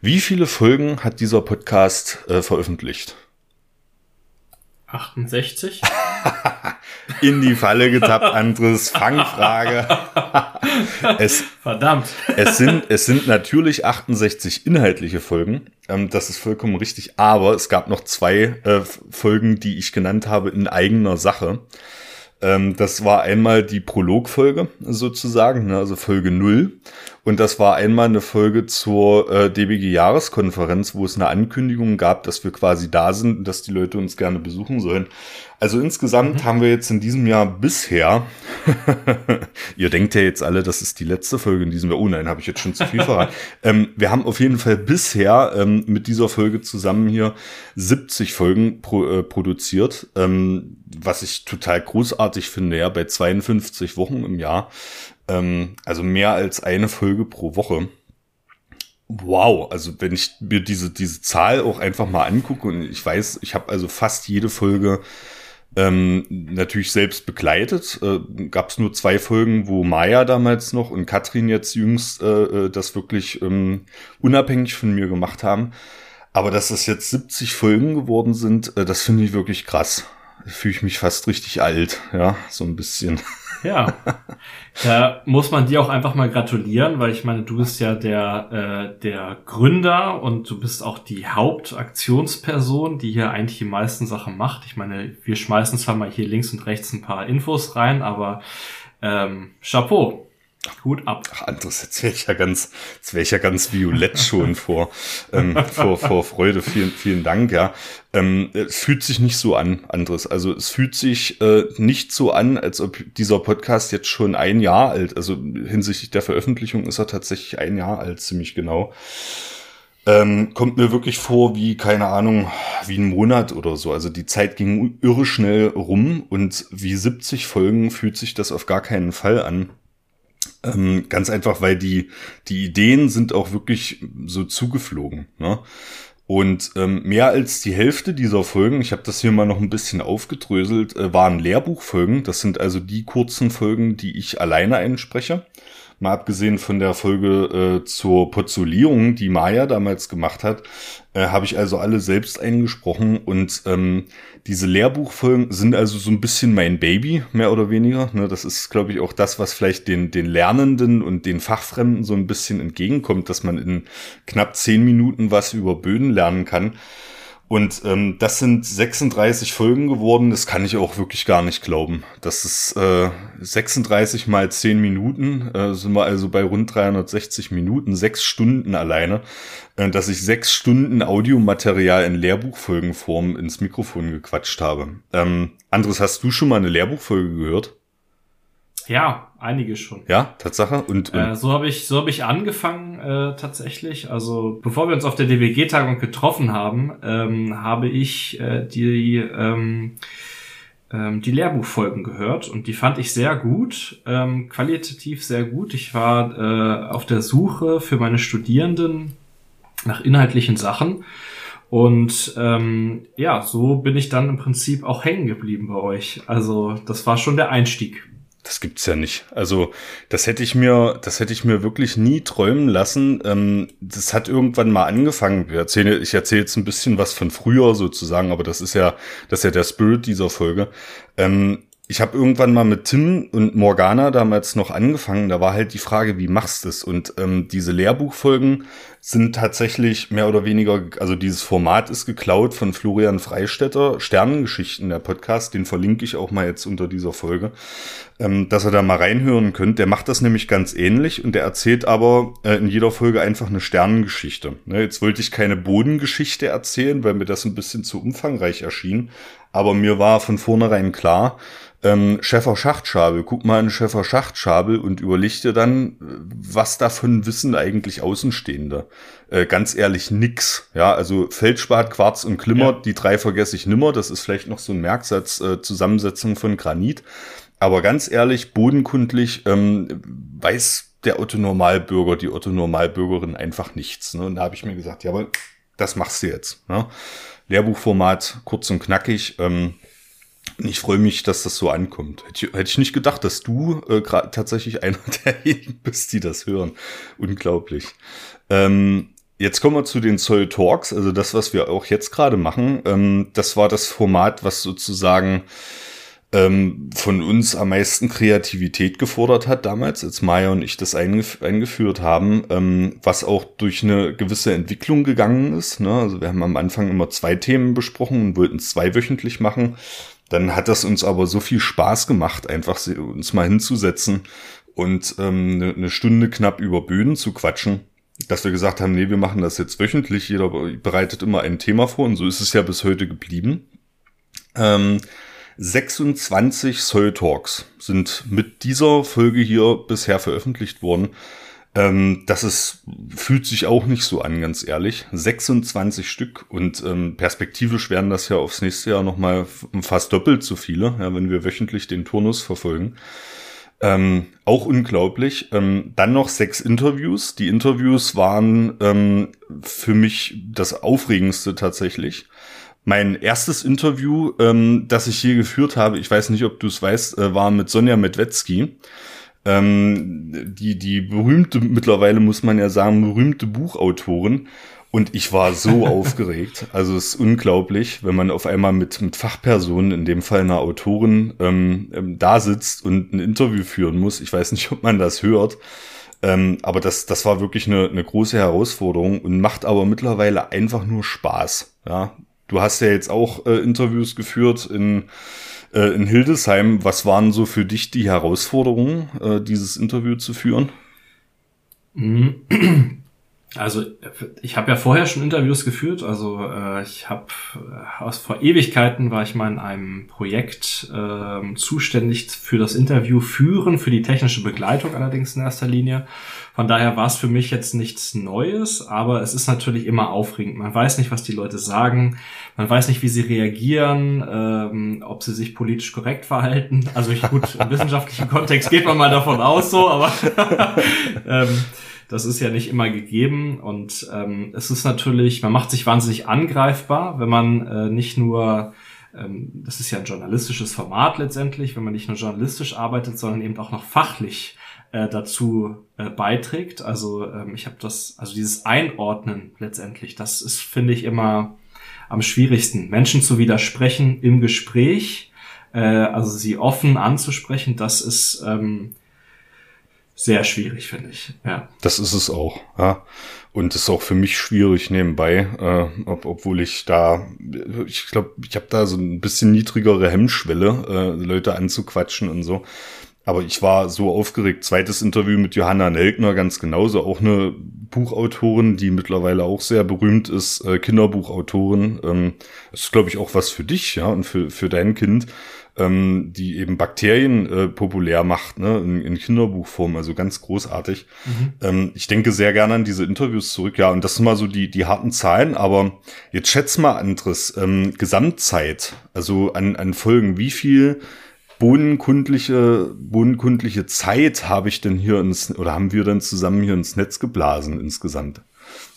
Wie viele Folgen hat dieser Podcast äh, veröffentlicht? 68? In die Falle getappt, Andres Fangfrage. es, Verdammt. es, sind, es sind natürlich 68 inhaltliche Folgen. Ähm, das ist vollkommen richtig. Aber es gab noch zwei äh, Folgen, die ich genannt habe in eigener Sache. Ähm, das war einmal die Prologfolge sozusagen, ne, also Folge 0. Und das war einmal eine Folge zur äh, DBG-Jahreskonferenz, wo es eine Ankündigung gab, dass wir quasi da sind und dass die Leute uns gerne besuchen sollen. Also insgesamt mhm. haben wir jetzt in diesem Jahr bisher, ihr denkt ja jetzt alle, das ist die letzte Folge in diesem Jahr. Oh nein, habe ich jetzt schon zu viel verraten. ähm, wir haben auf jeden Fall bisher ähm, mit dieser Folge zusammen hier 70 Folgen pro, äh, produziert, ähm, was ich total großartig finde, ja, bei 52 Wochen im Jahr. Ähm, also mehr als eine Folge pro Woche. Wow, also wenn ich mir diese, diese Zahl auch einfach mal angucke und ich weiß, ich habe also fast jede Folge ähm, natürlich selbst begleitet. Äh, Gab es nur zwei Folgen, wo Maya damals noch und Katrin jetzt jüngst äh, äh, das wirklich ähm, unabhängig von mir gemacht haben. Aber dass das jetzt 70 Folgen geworden sind, äh, das finde ich wirklich krass. Fühle ich mich fast richtig alt, ja, so ein bisschen. Ja, da muss man dir auch einfach mal gratulieren, weil ich meine, du bist ja der, äh, der Gründer und du bist auch die Hauptaktionsperson, die hier eigentlich die meisten Sachen macht. Ich meine, wir schmeißen zwar mal hier links und rechts ein paar Infos rein, aber ähm, Chapeau. Hut ab. Ach, anderes, jetzt wäre ich ja ganz, jetzt wäre ich ja ganz violett schon vor, ähm, vor, vor Freude. Vielen, vielen Dank, ja. Ähm, es fühlt sich nicht so an, anderes. Also es fühlt sich äh, nicht so an, als ob dieser Podcast jetzt schon ein Jahr alt, also hinsichtlich der Veröffentlichung ist er tatsächlich ein Jahr alt, ziemlich genau. Ähm, kommt mir wirklich vor wie, keine Ahnung, wie ein Monat oder so. Also die Zeit ging irre schnell rum und wie 70 Folgen fühlt sich das auf gar keinen Fall an. Ähm, ganz einfach, weil die, die Ideen sind auch wirklich so zugeflogen. Ne? Und ähm, mehr als die Hälfte dieser Folgen, ich habe das hier mal noch ein bisschen aufgedröselt, äh, waren Lehrbuchfolgen. Das sind also die kurzen Folgen, die ich alleine einspreche mal abgesehen von der Folge äh, zur Pozulierung, die Maya damals gemacht hat, äh, habe ich also alle selbst eingesprochen und ähm, diese Lehrbuchfolgen sind also so ein bisschen mein Baby, mehr oder weniger. Ne, das ist, glaube ich, auch das, was vielleicht den, den Lernenden und den Fachfremden so ein bisschen entgegenkommt, dass man in knapp zehn Minuten was über Böden lernen kann. Und ähm, das sind 36 Folgen geworden. Das kann ich auch wirklich gar nicht glauben. Das ist äh, 36 mal 10 Minuten. Äh, sind wir also bei rund 360 Minuten, sechs Stunden alleine. Äh, dass ich sechs Stunden Audiomaterial in Lehrbuchfolgenform ins Mikrofon gequatscht habe. Ähm, Andres, hast du schon mal eine Lehrbuchfolge gehört? Ja, einige schon. Ja, Tatsache. Und, und äh, so habe ich so habe ich angefangen äh, tatsächlich. Also bevor wir uns auf der DWG-Tagung getroffen haben, ähm, habe ich äh, die ähm, ähm, die Lehrbuchfolgen gehört und die fand ich sehr gut, ähm, qualitativ sehr gut. Ich war äh, auf der Suche für meine Studierenden nach inhaltlichen Sachen. Und ähm, ja, so bin ich dann im Prinzip auch hängen geblieben bei euch. Also das war schon der Einstieg. Das gibt's ja nicht. Also das hätte ich mir, das hätte ich mir wirklich nie träumen lassen. Ähm, das hat irgendwann mal angefangen. Ich erzähle, ich erzähle jetzt ein bisschen was von früher sozusagen, aber das ist ja, das ist ja der Spirit dieser Folge. Ähm, ich habe irgendwann mal mit Tim und Morgana damals noch angefangen. Da war halt die Frage, wie machst du es? Und ähm, diese Lehrbuchfolgen sind tatsächlich mehr oder weniger, also dieses Format ist geklaut von Florian Freistetter, Sternengeschichten, der Podcast, den verlinke ich auch mal jetzt unter dieser Folge, ähm, dass ihr da mal reinhören könnt. Der macht das nämlich ganz ähnlich und der erzählt aber äh, in jeder Folge einfach eine Sternengeschichte. Ne, jetzt wollte ich keine Bodengeschichte erzählen, weil mir das ein bisschen zu umfangreich erschien. Aber mir war von vornherein klar, ähm, Schäfer Schachtschabel, guck mal in Schäfer Schachtschabel und überleg dir dann, was davon wissen eigentlich Außenstehende. Äh, ganz ehrlich, nix. Ja, also Feldspat, Quarz und Klimmer, ja. die drei vergesse ich nimmer. Das ist vielleicht noch so ein Merksatz, äh, Zusammensetzung von Granit. Aber ganz ehrlich, bodenkundlich ähm, weiß der Otto Normalbürger, die Otto Normalbürgerin einfach nichts. Ne? Und da habe ich mir gesagt, jawohl, das machst du jetzt. Ne? Lehrbuchformat, kurz und knackig. Ähm, ich freue mich, dass das so ankommt. Hätte ich, hätte ich nicht gedacht, dass du äh, tatsächlich einer derjenigen bist, die das hören. Unglaublich. Ähm, jetzt kommen wir zu den Zoll Talks, also das, was wir auch jetzt gerade machen. Ähm, das war das Format, was sozusagen ähm, von uns am meisten Kreativität gefordert hat damals, als Maya und ich das eingef eingeführt haben, ähm, was auch durch eine gewisse Entwicklung gegangen ist. Ne? Also wir haben am Anfang immer zwei Themen besprochen und wollten es zweiwöchentlich machen. Dann hat das uns aber so viel Spaß gemacht, einfach uns mal hinzusetzen und ähm, eine ne Stunde knapp über Böden zu quatschen, dass wir gesagt haben, nee, wir machen das jetzt wöchentlich, jeder bereitet immer ein Thema vor und so ist es ja bis heute geblieben. Ähm, 26 Soul Talks sind mit dieser Folge hier bisher veröffentlicht worden. Ähm, das ist, fühlt sich auch nicht so an, ganz ehrlich. 26 Stück und ähm, perspektivisch werden das ja aufs nächste Jahr nochmal fast doppelt so viele, ja, wenn wir wöchentlich den Turnus verfolgen. Ähm, auch unglaublich. Ähm, dann noch sechs Interviews. Die Interviews waren ähm, für mich das Aufregendste tatsächlich. Mein erstes Interview, ähm, das ich hier geführt habe, ich weiß nicht, ob du es weißt, äh, war mit Sonja Medwetzki ähm, die, die berühmte, mittlerweile muss man ja sagen, berühmte Buchautorin. Und ich war so aufgeregt. Also es ist unglaublich, wenn man auf einmal mit, mit Fachpersonen, in dem Fall einer Autorin, ähm, ähm, da sitzt und ein Interview führen muss. Ich weiß nicht, ob man das hört. Ähm, aber das, das war wirklich eine, eine große Herausforderung und macht aber mittlerweile einfach nur Spaß. Ja, du hast ja jetzt auch äh, Interviews geführt in äh, in Hildesheim, was waren so für dich die Herausforderungen, äh, dieses Interview zu führen? Also ich habe ja vorher schon Interviews geführt. Also äh, ich habe äh, aus vor Ewigkeiten war ich mal in einem Projekt äh, zuständig für das Interview führen, für die technische Begleitung allerdings in erster Linie. Von daher war es für mich jetzt nichts Neues, aber es ist natürlich immer aufregend. Man weiß nicht, was die Leute sagen, man weiß nicht, wie sie reagieren, ähm, ob sie sich politisch korrekt verhalten. Also ich gut im wissenschaftlichen Kontext geht man mal davon aus, so, aber ähm, das ist ja nicht immer gegeben und ähm, es ist natürlich, man macht sich wahnsinnig angreifbar, wenn man äh, nicht nur ähm, das ist ja ein journalistisches Format letztendlich, wenn man nicht nur journalistisch arbeitet, sondern eben auch noch fachlich äh, dazu äh, beiträgt. Also ähm, ich habe das, also dieses Einordnen letztendlich, das ist, finde ich, immer am schwierigsten. Menschen zu widersprechen im Gespräch, äh, also sie offen anzusprechen, das ist ähm, sehr schwierig, finde ich. Ja. Das ist es auch. Ja. Und ist auch für mich schwierig nebenbei, äh, ob, obwohl ich da, ich glaube, ich habe da so ein bisschen niedrigere Hemmschwelle, äh, Leute anzuquatschen und so. Aber ich war so aufgeregt. Zweites Interview mit Johanna Nelkner, ganz genauso. Auch eine Buchautorin, die mittlerweile auch sehr berühmt ist, äh, Kinderbuchautorin. Ähm, ist, glaube ich, auch was für dich, ja, und für, für dein Kind, ähm, die eben Bakterien äh, populär macht, ne, in, in Kinderbuchform. Also ganz großartig. Mhm. Ähm, ich denke sehr gerne an diese Interviews zurück, ja. Und das sind mal so die, die harten Zahlen. Aber jetzt schätz mal, Andres, ähm, Gesamtzeit, also an, an Folgen, wie viel bodenkundliche, bodenkundliche Zeit habe ich denn hier ins, oder haben wir dann zusammen hier ins Netz geblasen insgesamt?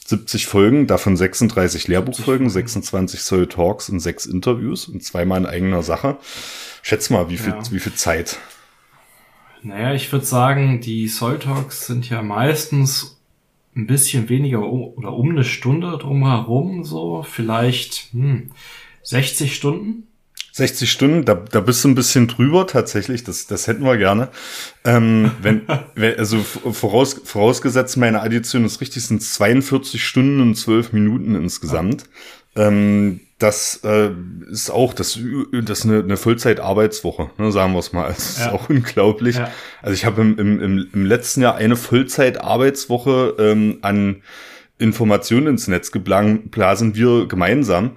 70 Folgen, davon 36 Lehrbuchfolgen, 26 Soul Talks und sechs Interviews und zweimal in eigener Sache. Schätz mal, wie viel, ja. wie viel Zeit? Naja, ich würde sagen, die Soul Talks sind ja meistens ein bisschen weniger oder um eine Stunde drumherum, so vielleicht hm, 60 Stunden. 60 Stunden, da, da bist du ein bisschen drüber tatsächlich, das, das hätten wir gerne. Ähm, wenn, also voraus, vorausgesetzt, meine Addition ist richtig, sind 42 Stunden und 12 Minuten insgesamt. Ja. Ähm, das äh, ist auch das, das ist eine, eine Vollzeitarbeitswoche, ne, sagen wir es mal. Das ja. ist auch unglaublich. Ja. Also ich habe im, im, im letzten Jahr eine Vollzeitarbeitswoche ähm, an Informationen ins Netz geblasen, wir gemeinsam.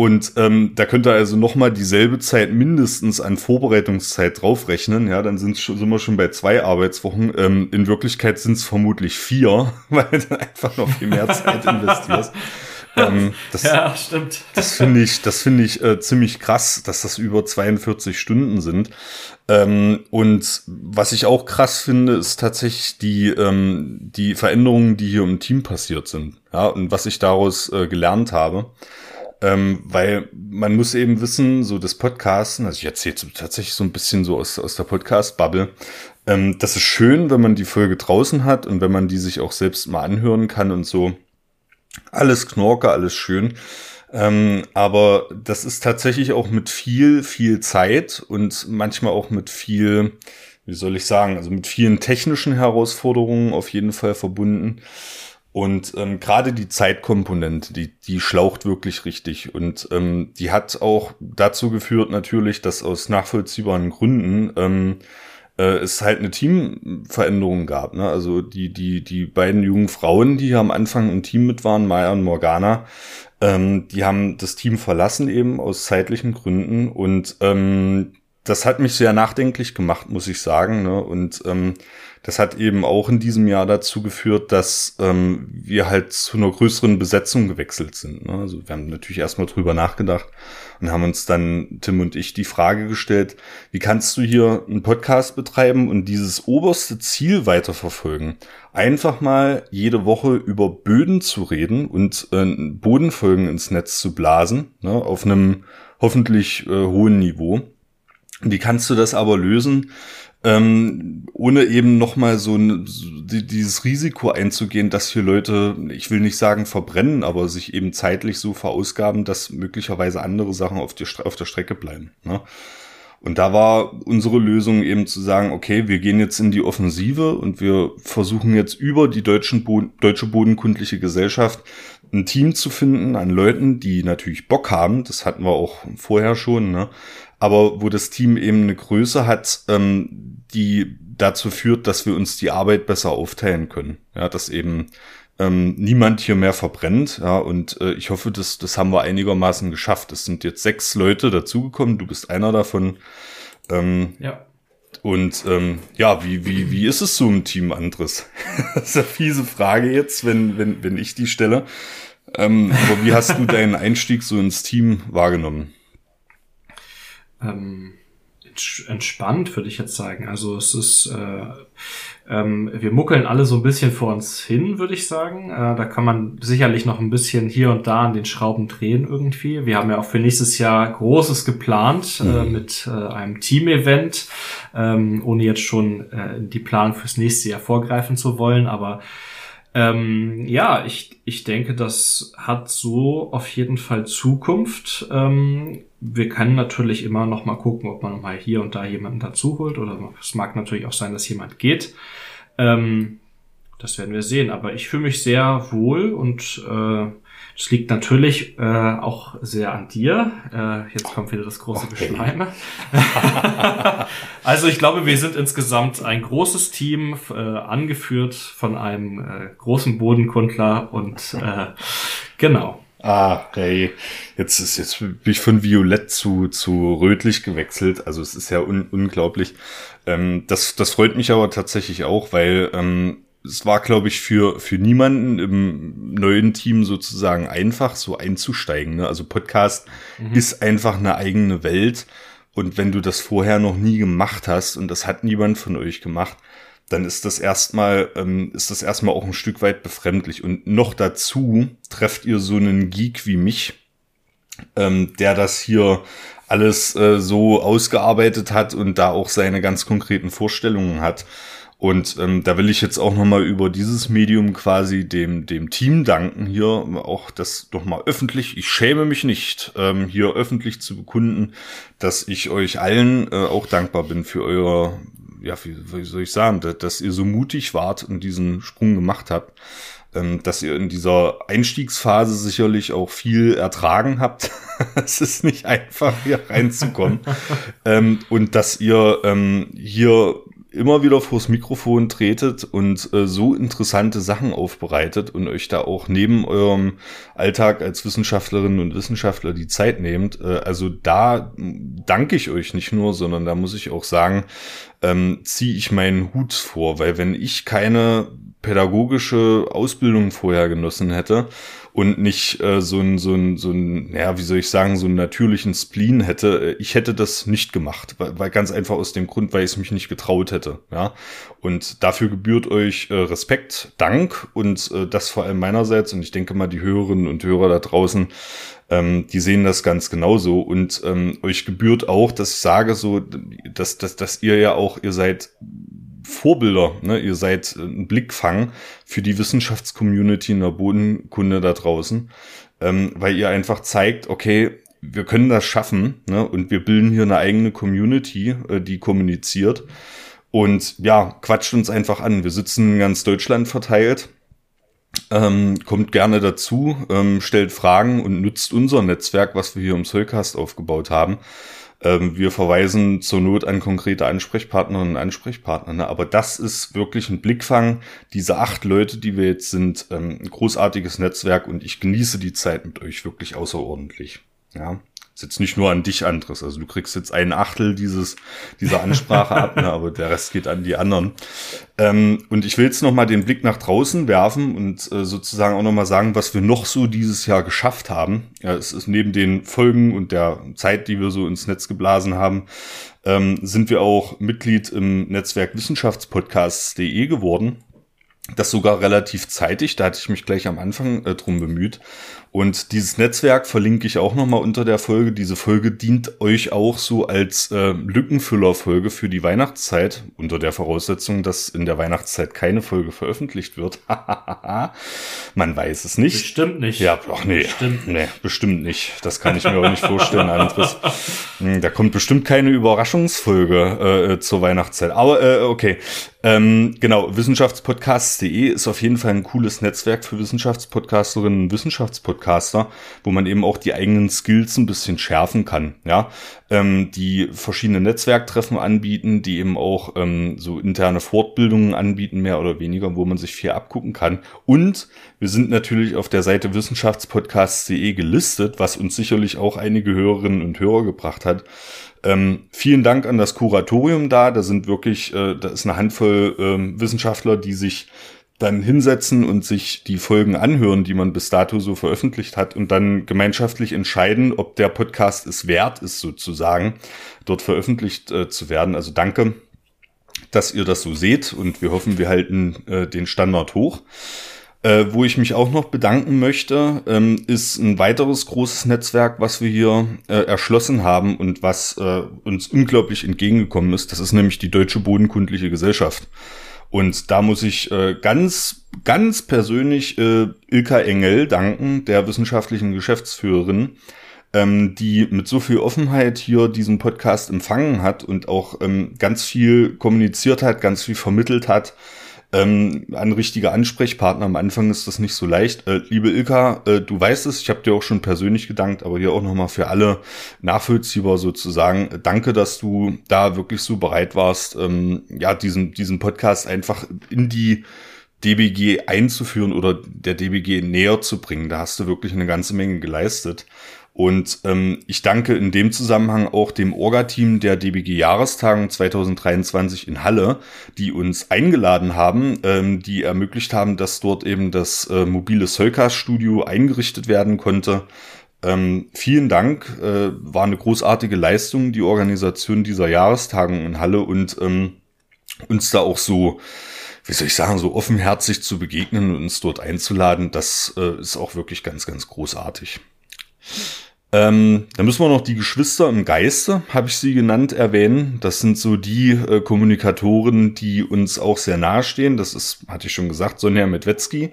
Und ähm, da könnt ihr also nochmal dieselbe Zeit mindestens an Vorbereitungszeit draufrechnen. Ja, dann sind, sind wir schon bei zwei Arbeitswochen. Ähm, in Wirklichkeit sind es vermutlich vier, weil du einfach noch viel mehr Zeit investierst. Ähm, das, ja, stimmt. Das finde ich, das finde ich äh, ziemlich krass, dass das über 42 Stunden sind. Ähm, und was ich auch krass finde, ist tatsächlich die, ähm, die Veränderungen, die hier im Team passiert sind. Ja, und was ich daraus äh, gelernt habe. Ähm, weil man muss eben wissen, so das Podcasten, also ich erzähle tatsächlich so ein bisschen so aus, aus der Podcast-Bubble, ähm, das ist schön, wenn man die Folge draußen hat und wenn man die sich auch selbst mal anhören kann und so. Alles Knorke, alles schön. Ähm, aber das ist tatsächlich auch mit viel, viel Zeit und manchmal auch mit viel, wie soll ich sagen, also mit vielen technischen Herausforderungen auf jeden Fall verbunden. Und ähm, gerade die Zeitkomponente, die, die schlaucht wirklich richtig. Und ähm, die hat auch dazu geführt natürlich, dass aus nachvollziehbaren Gründen ähm, äh, es halt eine Teamveränderung gab. Ne? Also die, die, die beiden jungen Frauen, die hier am Anfang im Team mit waren, Maya und Morgana, ähm, die haben das Team verlassen eben aus zeitlichen Gründen. Und ähm, das hat mich sehr nachdenklich gemacht, muss ich sagen. Ne? Und ähm, das hat eben auch in diesem Jahr dazu geführt, dass ähm, wir halt zu einer größeren Besetzung gewechselt sind. Ne? Also wir haben natürlich erstmal drüber nachgedacht und haben uns dann, Tim und ich, die Frage gestellt, wie kannst du hier einen Podcast betreiben und dieses oberste Ziel weiterverfolgen? Einfach mal jede Woche über Böden zu reden und äh, Bodenfolgen ins Netz zu blasen, ne? auf einem hoffentlich äh, hohen Niveau. Wie kannst du das aber lösen, ähm, ohne eben nochmal so, ein, so dieses Risiko einzugehen, dass hier Leute, ich will nicht sagen verbrennen, aber sich eben zeitlich so verausgaben, dass möglicherweise andere Sachen auf, die, auf der Strecke bleiben. Ne? Und da war unsere Lösung eben zu sagen, okay, wir gehen jetzt in die Offensive und wir versuchen jetzt über die deutschen Bo deutsche bodenkundliche Gesellschaft ein Team zu finden an Leuten, die natürlich Bock haben. Das hatten wir auch vorher schon, ne? Aber wo das Team eben eine Größe hat, ähm, die dazu führt, dass wir uns die Arbeit besser aufteilen können. Ja, dass eben ähm, niemand hier mehr verbrennt. Ja, und äh, ich hoffe, das, das haben wir einigermaßen geschafft. Es sind jetzt sechs Leute dazugekommen. Du bist einer davon. Ähm, ja. Und ähm, ja, wie, wie, wie ist es so im Team, Andres? das ist eine fiese Frage jetzt, wenn, wenn, wenn ich die stelle. Ähm, aber wie hast du deinen Einstieg so ins Team wahrgenommen? Ähm, entspannt, würde ich jetzt sagen. Also es ist, äh, ähm, wir muckeln alle so ein bisschen vor uns hin, würde ich sagen. Äh, da kann man sicherlich noch ein bisschen hier und da an den Schrauben drehen irgendwie. Wir haben ja auch für nächstes Jahr Großes geplant äh, mhm. äh, mit einem Team-Event, ähm, ohne jetzt schon äh, die Plan fürs nächste Jahr vorgreifen zu wollen, aber ähm, ja, ich, ich denke, das hat so auf jeden Fall Zukunft. Ähm, wir können natürlich immer noch mal gucken, ob man noch mal hier und da jemanden dazu holt oder es mag natürlich auch sein, dass jemand geht. Ähm, das werden wir sehen. Aber ich fühle mich sehr wohl und äh, das liegt natürlich äh, auch sehr an dir. Äh, jetzt kommt wieder das große okay. Geschleime. also ich glaube, wir sind insgesamt ein großes Team, äh, angeführt von einem äh, großen Bodenkundler und äh, genau. Ah, hey, jetzt ist jetzt bin ich von Violett zu zu rötlich gewechselt. Also es ist ja un unglaublich. Ähm, das das freut mich aber tatsächlich auch, weil ähm, es war, glaube ich, für, für niemanden im neuen Team sozusagen einfach, so einzusteigen. Ne? Also Podcast mhm. ist einfach eine eigene Welt. Und wenn du das vorher noch nie gemacht hast und das hat niemand von euch gemacht, dann ist das erstmal, ähm, ist das erstmal auch ein Stück weit befremdlich. Und noch dazu trefft ihr so einen Geek wie mich, ähm, der das hier alles äh, so ausgearbeitet hat und da auch seine ganz konkreten Vorstellungen hat. Und ähm, da will ich jetzt auch nochmal über dieses Medium quasi dem, dem Team danken, hier auch das nochmal öffentlich, ich schäme mich nicht, ähm, hier öffentlich zu bekunden, dass ich euch allen äh, auch dankbar bin für euer, ja, wie, wie soll ich sagen, dass, dass ihr so mutig wart und diesen Sprung gemacht habt ähm, dass ihr in dieser Einstiegsphase sicherlich auch viel ertragen habt. es ist nicht einfach, hier reinzukommen. ähm, und dass ihr ähm, hier immer wieder vors Mikrofon tretet und äh, so interessante Sachen aufbereitet und euch da auch neben eurem Alltag als Wissenschaftlerinnen und Wissenschaftler die Zeit nehmt. Äh, also da danke ich euch nicht nur, sondern da muss ich auch sagen, ähm, ziehe ich meinen Hut vor, weil wenn ich keine pädagogische Ausbildung vorher genossen hätte und nicht äh, so ein, so ein, so ein, ja, wie soll ich sagen, so einen natürlichen Spleen hätte, äh, ich hätte das nicht gemacht, weil, weil ganz einfach aus dem Grund, weil ich es mich nicht getraut hätte, ja. Und dafür gebührt euch äh, Respekt, Dank und äh, das vor allem meinerseits. Und ich denke mal, die Hörerinnen und Hörer da draußen, ähm, die sehen das ganz genauso. Und ähm, euch gebührt auch, dass ich sage so, dass, dass, dass ihr ja auch, ihr seid Vorbilder. Ne? Ihr seid ein Blickfang für die Wissenschaftscommunity in der Bodenkunde da draußen, ähm, weil ihr einfach zeigt, okay, wir können das schaffen ne? und wir bilden hier eine eigene Community, äh, die kommuniziert. Und ja, quatscht uns einfach an. Wir sitzen in ganz Deutschland verteilt. Ähm, kommt gerne dazu, ähm, stellt Fragen und nutzt unser Netzwerk, was wir hier im Zollcast aufgebaut haben. Ähm, wir verweisen zur Not an konkrete Ansprechpartnerinnen und Ansprechpartner. Ne? Aber das ist wirklich ein Blickfang. Diese acht Leute, die wir jetzt sind, ähm, ein großartiges Netzwerk und ich genieße die Zeit mit euch wirklich außerordentlich. Ja. Ist jetzt nicht nur an dich, Andres. Also du kriegst jetzt ein Achtel dieses, dieser Ansprache ab, ne, aber der Rest geht an die anderen. Ähm, und ich will jetzt noch mal den Blick nach draußen werfen und äh, sozusagen auch noch mal sagen, was wir noch so dieses Jahr geschafft haben. Ja, es ist neben den Folgen und der Zeit, die wir so ins Netz geblasen haben, ähm, sind wir auch Mitglied im Netzwerk Wissenschaftspodcasts.de geworden das sogar relativ zeitig, da hatte ich mich gleich am Anfang äh, drum bemüht. Und dieses Netzwerk verlinke ich auch nochmal unter der Folge. Diese Folge dient euch auch so als äh, Lückenfüllerfolge für die Weihnachtszeit, unter der Voraussetzung, dass in der Weihnachtszeit keine Folge veröffentlicht wird. Man weiß es nicht. Bestimmt nicht. Ja, ach nee, bestimmt. nee, bestimmt nicht. Das kann ich mir auch nicht vorstellen, Andres. Hm, da kommt bestimmt keine Überraschungsfolge äh, zur Weihnachtszeit. Aber äh, okay. Ähm, genau, wissenschaftspodcasts.de ist auf jeden Fall ein cooles Netzwerk für Wissenschaftspodcasterinnen und Wissenschaftspodcaster, wo man eben auch die eigenen Skills ein bisschen schärfen kann. Ja, ähm, die verschiedene Netzwerktreffen anbieten, die eben auch ähm, so interne Fortbildungen anbieten, mehr oder weniger, wo man sich viel abgucken kann. Und wir sind natürlich auf der Seite wissenschaftspodcasts.de gelistet, was uns sicherlich auch einige Hörerinnen und Hörer gebracht hat. Ähm, vielen Dank an das Kuratorium da. Da sind wirklich, äh, da ist eine Handvoll ähm, Wissenschaftler, die sich dann hinsetzen und sich die Folgen anhören, die man bis dato so veröffentlicht hat und dann gemeinschaftlich entscheiden, ob der Podcast es wert ist, sozusagen dort veröffentlicht äh, zu werden. Also danke, dass ihr das so seht und wir hoffen, wir halten äh, den Standard hoch. Äh, wo ich mich auch noch bedanken möchte, ähm, ist ein weiteres großes Netzwerk, was wir hier äh, erschlossen haben und was äh, uns unglaublich entgegengekommen ist. Das ist nämlich die Deutsche Bodenkundliche Gesellschaft. Und da muss ich äh, ganz, ganz persönlich äh, Ilka Engel danken, der wissenschaftlichen Geschäftsführerin, ähm, die mit so viel Offenheit hier diesen Podcast empfangen hat und auch ähm, ganz viel kommuniziert hat, ganz viel vermittelt hat ähm, ein richtiger Ansprechpartner. Am Anfang ist das nicht so leicht. Äh, liebe Ilka, äh, du weißt es, ich habe dir auch schon persönlich gedankt, aber hier auch nochmal für alle nachvollziehbar sozusagen. Danke, dass du da wirklich so bereit warst, ähm, ja, diesen, diesen Podcast einfach in die DBG einzuführen oder der DBG näher zu bringen. Da hast du wirklich eine ganze Menge geleistet. Und ähm, ich danke in dem Zusammenhang auch dem Orga-Team der DBG Jahrestagung 2023 in Halle, die uns eingeladen haben, ähm, die ermöglicht haben, dass dort eben das äh, mobile Solcast-Studio eingerichtet werden konnte. Ähm, vielen Dank, äh, war eine großartige Leistung, die Organisation dieser Jahrestagung in Halle und ähm, uns da auch so wie soll ich sagen, so offenherzig zu begegnen und uns dort einzuladen, das äh, ist auch wirklich ganz, ganz großartig. Ähm, da müssen wir noch die Geschwister im Geiste, habe ich sie genannt, erwähnen. Das sind so die äh, Kommunikatoren, die uns auch sehr nahestehen. Das ist, hatte ich schon gesagt, Sonja Medwetzki.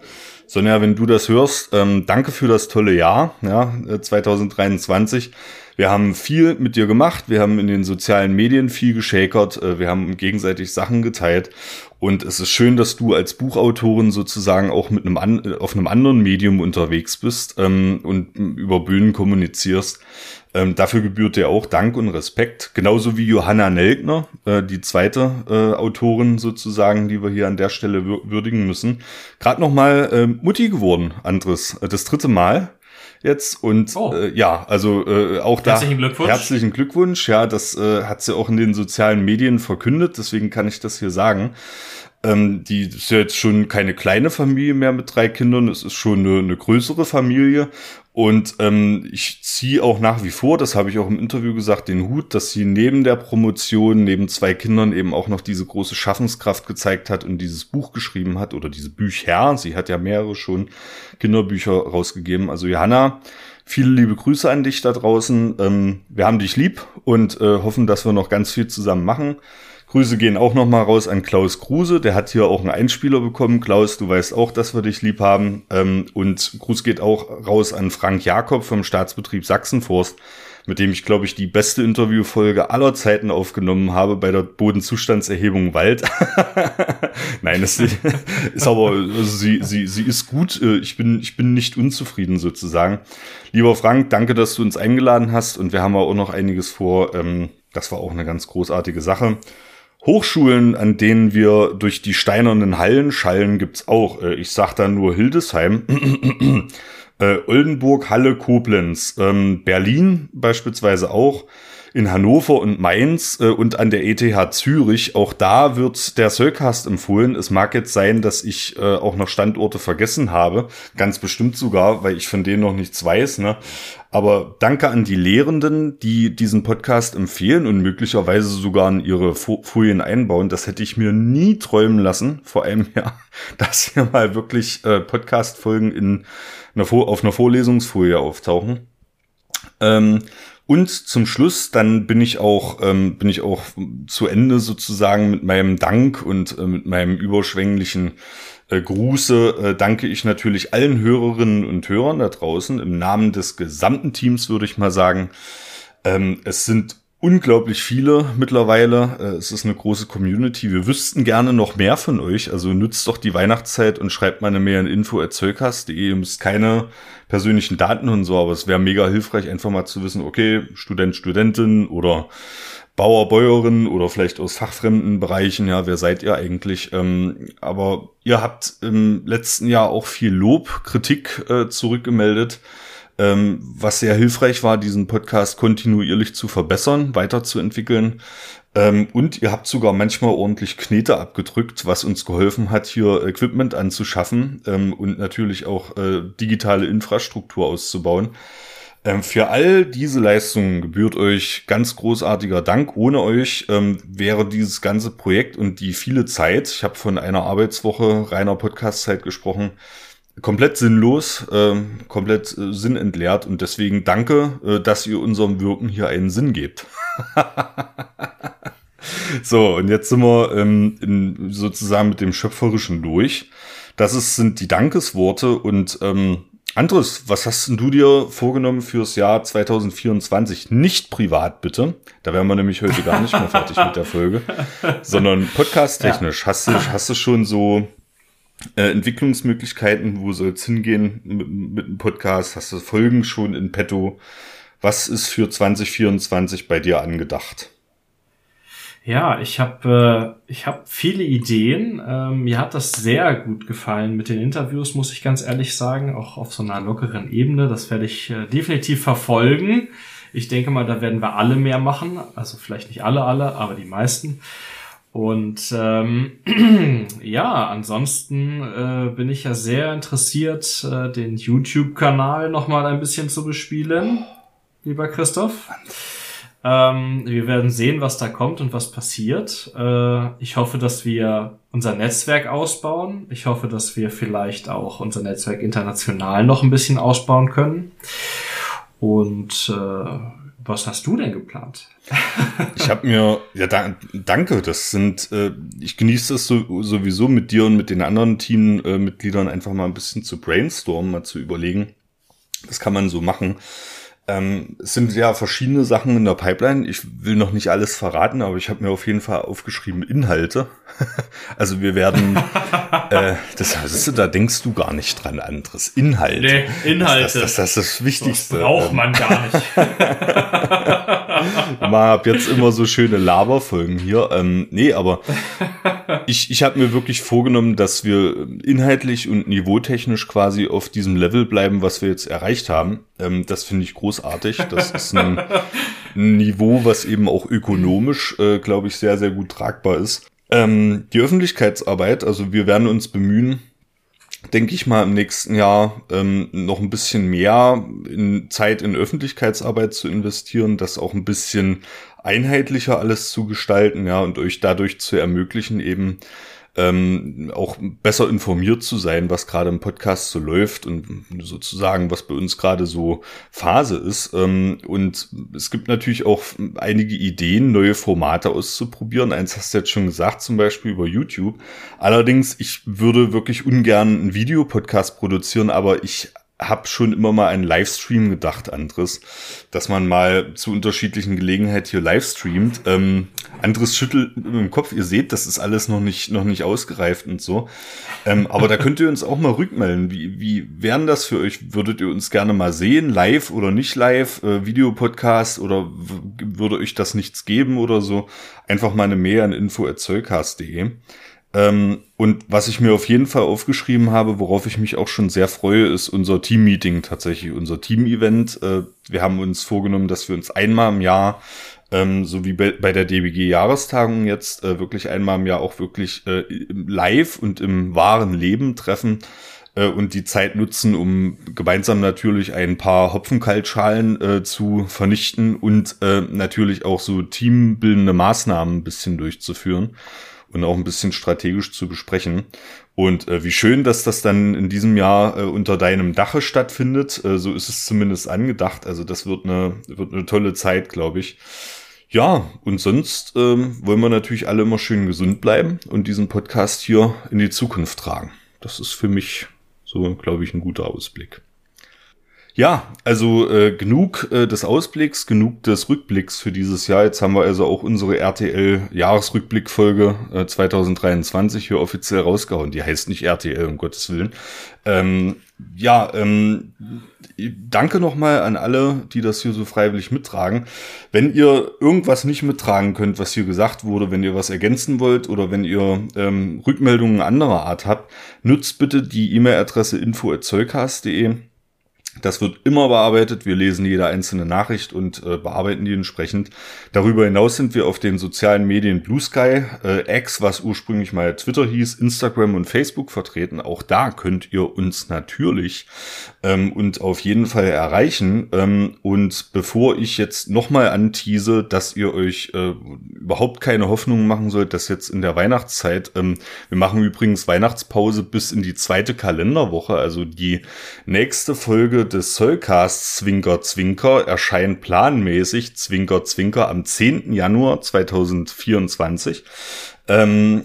Sonja, wenn du das hörst, ähm, danke für das tolle Jahr, ja, 2023. Äh, wir haben viel mit dir gemacht, wir haben in den sozialen Medien viel geschakert, äh, wir haben gegenseitig Sachen geteilt und es ist schön, dass du als Buchautorin sozusagen auch mit einem an, auf einem anderen Medium unterwegs bist ähm, und über Bühnen kommunizierst. Ähm, dafür gebührt dir auch Dank und Respekt. Genauso wie Johanna Nelkner, äh, die zweite äh, Autorin sozusagen, die wir hier an der Stelle würdigen müssen. Gerade noch mal äh, Mutti geworden, Andres. Das dritte Mal jetzt und oh. äh, ja, also äh, auch da herzlichen Glückwunsch. Herzlichen Glückwunsch. Ja, das äh, hat sie auch in den sozialen Medien verkündet, deswegen kann ich das hier sagen. Ähm, die ist ja jetzt schon keine kleine Familie mehr mit drei Kindern, es ist schon eine, eine größere Familie und ähm, ich ziehe auch nach wie vor, das habe ich auch im Interview gesagt, den Hut, dass sie neben der Promotion, neben zwei Kindern eben auch noch diese große Schaffenskraft gezeigt hat und dieses Buch geschrieben hat oder diese Bücher. Sie hat ja mehrere schon Kinderbücher rausgegeben. Also Johanna, viele liebe Grüße an dich da draußen. Ähm, wir haben dich lieb und äh, hoffen, dass wir noch ganz viel zusammen machen. Grüße gehen auch nochmal raus an Klaus Kruse, der hat hier auch einen Einspieler bekommen. Klaus, du weißt auch, dass wir dich lieb haben. Ähm, und Gruß geht auch raus an Frank Jakob vom Staatsbetrieb Sachsenforst, mit dem ich, glaube ich, die beste Interviewfolge aller Zeiten aufgenommen habe bei der Bodenzustandserhebung Wald. Nein, das ist aber, also sie, sie, sie ist gut. Äh, ich bin, ich bin nicht unzufrieden sozusagen. Lieber Frank, danke, dass du uns eingeladen hast und wir haben auch noch einiges vor. Ähm, das war auch eine ganz großartige Sache. Hochschulen, an denen wir durch die steinernen Hallen schallen, gibt's auch. Äh, ich sag da nur Hildesheim. äh, Oldenburg, Halle, Koblenz, ähm, Berlin beispielsweise auch in Hannover und Mainz äh, und an der ETH Zürich. Auch da wird der Soulcast empfohlen. Es mag jetzt sein, dass ich äh, auch noch Standorte vergessen habe. Ganz bestimmt sogar, weil ich von denen noch nichts weiß. Ne? Aber danke an die Lehrenden, die diesen Podcast empfehlen und möglicherweise sogar in ihre Folien einbauen. Das hätte ich mir nie träumen lassen. Vor allem ja, dass hier mal wirklich äh, Podcast-Folgen in einer auf einer Vorlesungsfolie auftauchen. Ähm, und zum Schluss, dann bin ich auch, ähm, bin ich auch zu Ende sozusagen mit meinem Dank und äh, mit meinem überschwänglichen äh, Gruße äh, danke ich natürlich allen Hörerinnen und Hörern da draußen im Namen des gesamten Teams, würde ich mal sagen. Ähm, es sind unglaublich viele mittlerweile. Äh, es ist eine große Community. Wir wüssten gerne noch mehr von euch. Also nützt doch die Weihnachtszeit und schreibt mal eine Mail an info.zollkast.de. Ihr müsst keine persönlichen Daten und so, aber es wäre mega hilfreich, einfach mal zu wissen, okay, Student, Studentin oder Bauer, Bäuerin oder vielleicht aus fachfremden Bereichen, ja, wer seid ihr eigentlich? Ähm, aber ihr habt im letzten Jahr auch viel Lob, Kritik äh, zurückgemeldet ähm, was sehr hilfreich war, diesen Podcast kontinuierlich zu verbessern, weiterzuentwickeln. Ähm, und ihr habt sogar manchmal ordentlich Knete abgedrückt, was uns geholfen hat, hier Equipment anzuschaffen ähm, und natürlich auch äh, digitale Infrastruktur auszubauen. Ähm, für all diese Leistungen gebührt euch ganz großartiger Dank. Ohne euch ähm, wäre dieses ganze Projekt und die viele Zeit, ich habe von einer Arbeitswoche reiner Podcastzeit gesprochen, komplett sinnlos, äh, komplett äh, sinnentleert und deswegen danke, äh, dass ihr unserem Wirken hier einen Sinn gebt. so, und jetzt sind wir ähm, in, sozusagen mit dem Schöpferischen durch. Das ist, sind die Dankesworte und ähm, Andres, was hast denn du dir vorgenommen fürs Jahr 2024? Nicht privat, bitte. Da wären wir nämlich heute gar nicht mehr fertig mit der Folge. Sondern podcast-technisch. Ja. Hast, du, hast du schon so äh, Entwicklungsmöglichkeiten? Wo soll es hingehen mit, mit dem Podcast? Hast du Folgen schon in petto? Was ist für 2024 bei dir angedacht? Ja, ich habe äh, ich habe viele Ideen. Ähm, mir hat das sehr gut gefallen mit den Interviews, muss ich ganz ehrlich sagen, auch auf so einer lockeren Ebene. Das werde ich äh, definitiv verfolgen. Ich denke mal, da werden wir alle mehr machen. Also vielleicht nicht alle, alle, aber die meisten. Und ähm, ja, ansonsten äh, bin ich ja sehr interessiert, äh, den YouTube-Kanal nochmal ein bisschen zu bespielen, lieber Christoph. Ähm, wir werden sehen, was da kommt und was passiert. Äh, ich hoffe, dass wir unser Netzwerk ausbauen. Ich hoffe, dass wir vielleicht auch unser Netzwerk international noch ein bisschen ausbauen können. Und äh, was hast du denn geplant? ich habe mir, ja, da, danke, das sind, äh, ich genieße es so, sowieso mit dir und mit den anderen Teammitgliedern einfach mal ein bisschen zu brainstormen, mal zu überlegen. Das kann man so machen. Ähm, es sind ja verschiedene Sachen in der Pipeline. Ich will noch nicht alles verraten, aber ich habe mir auf jeden Fall aufgeschrieben Inhalte. also wir werden, äh, das, das, da denkst du gar nicht dran, anderes. Inhalte. Nee, Inhalte. Das, das, das, das ist das Wichtigste. Das braucht man gar nicht. Man hab jetzt immer so schöne Laberfolgen hier. Ähm, nee, aber ich, ich habe mir wirklich vorgenommen, dass wir inhaltlich und niveautechnisch quasi auf diesem Level bleiben, was wir jetzt erreicht haben. Ähm, das finde ich großartig. Das ist ein, ein, Niveau, was eben auch ökonomisch, äh, glaube ich, sehr, sehr gut tragbar ist. Ähm, die Öffentlichkeitsarbeit, also wir werden uns bemühen, denke ich mal, im nächsten Jahr ähm, noch ein bisschen mehr in Zeit in Öffentlichkeitsarbeit zu investieren, das auch ein bisschen einheitlicher alles zu gestalten, ja, und euch dadurch zu ermöglichen, eben ähm, auch besser informiert zu sein, was gerade im Podcast so läuft und sozusagen, was bei uns gerade so Phase ist. Ähm, und es gibt natürlich auch einige Ideen, neue Formate auszuprobieren. Eins hast du jetzt schon gesagt, zum Beispiel über YouTube. Allerdings, ich würde wirklich ungern einen Videopodcast produzieren, aber ich habe schon immer mal einen Livestream gedacht, Andres, dass man mal zu unterschiedlichen Gelegenheiten hier livestreamt. Ähm, Andres schüttelt im Kopf, ihr seht, das ist alles noch nicht, noch nicht ausgereift und so. Ähm, aber da könnt ihr uns auch mal rückmelden. Wie, wie wären das für euch? Würdet ihr uns gerne mal sehen, live oder nicht live, äh, Videopodcast oder würde euch das nichts geben oder so? Einfach mal eine Mail an info.zollcast.de. Ähm, und was ich mir auf jeden Fall aufgeschrieben habe, worauf ich mich auch schon sehr freue, ist unser Team-Meeting tatsächlich, unser Team-Event. Äh, wir haben uns vorgenommen, dass wir uns einmal im Jahr, ähm, so wie bei der DBG-Jahrestagung jetzt, äh, wirklich einmal im Jahr auch wirklich äh, live und im wahren Leben treffen äh, und die Zeit nutzen, um gemeinsam natürlich ein paar Hopfenkaltschalen äh, zu vernichten und äh, natürlich auch so teambildende Maßnahmen ein bisschen durchzuführen und auch ein bisschen strategisch zu besprechen. Und äh, wie schön, dass das dann in diesem Jahr äh, unter deinem Dache stattfindet. Äh, so ist es zumindest angedacht. Also das wird eine, wird eine tolle Zeit, glaube ich. Ja, und sonst ähm, wollen wir natürlich alle immer schön gesund bleiben und diesen Podcast hier in die Zukunft tragen. Das ist für mich so, glaube ich, ein guter Ausblick. Ja, also äh, genug äh, des Ausblicks, genug des Rückblicks für dieses Jahr. Jetzt haben wir also auch unsere RTL-Jahresrückblickfolge äh, 2023 hier offiziell rausgehauen. Die heißt nicht RTL, um Gottes Willen. Ähm, ja, ähm, danke nochmal an alle, die das hier so freiwillig mittragen. Wenn ihr irgendwas nicht mittragen könnt, was hier gesagt wurde, wenn ihr was ergänzen wollt oder wenn ihr ähm, Rückmeldungen anderer Art habt, nutzt bitte die E-Mail-Adresse info.zollcast.de Das wird immer bearbeitet. Wir lesen jede einzelne Nachricht und äh, bearbeiten die entsprechend. Darüber hinaus sind wir auf den sozialen Medien Blue Sky, äh, X, was ursprünglich mal Twitter hieß, Instagram und Facebook vertreten. Auch da könnt ihr uns natürlich ähm, und auf jeden Fall erreichen. Ähm, und bevor ich jetzt nochmal antease, dass ihr euch äh, überhaupt keine Hoffnung machen sollt, dass jetzt in der Weihnachtszeit, ähm, wir machen übrigens Weihnachtspause bis in die zweite Kalenderwoche, also die nächste Folge des Soulcasts Zwinker Zwinker erscheint planmäßig Zwinker Zwinker am 10. Januar 2024. Ähm,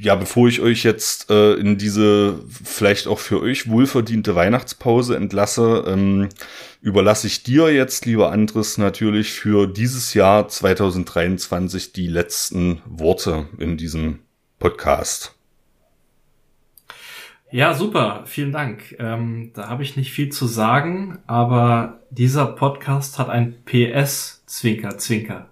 ja, bevor ich euch jetzt äh, in diese vielleicht auch für euch wohlverdiente Weihnachtspause entlasse, ähm, überlasse ich dir jetzt, lieber Andres, natürlich für dieses Jahr 2023 die letzten Worte in diesem Podcast. Ja, super, vielen Dank. Ähm, da habe ich nicht viel zu sagen, aber dieser Podcast hat ein PS, Zwinker, Zwinker.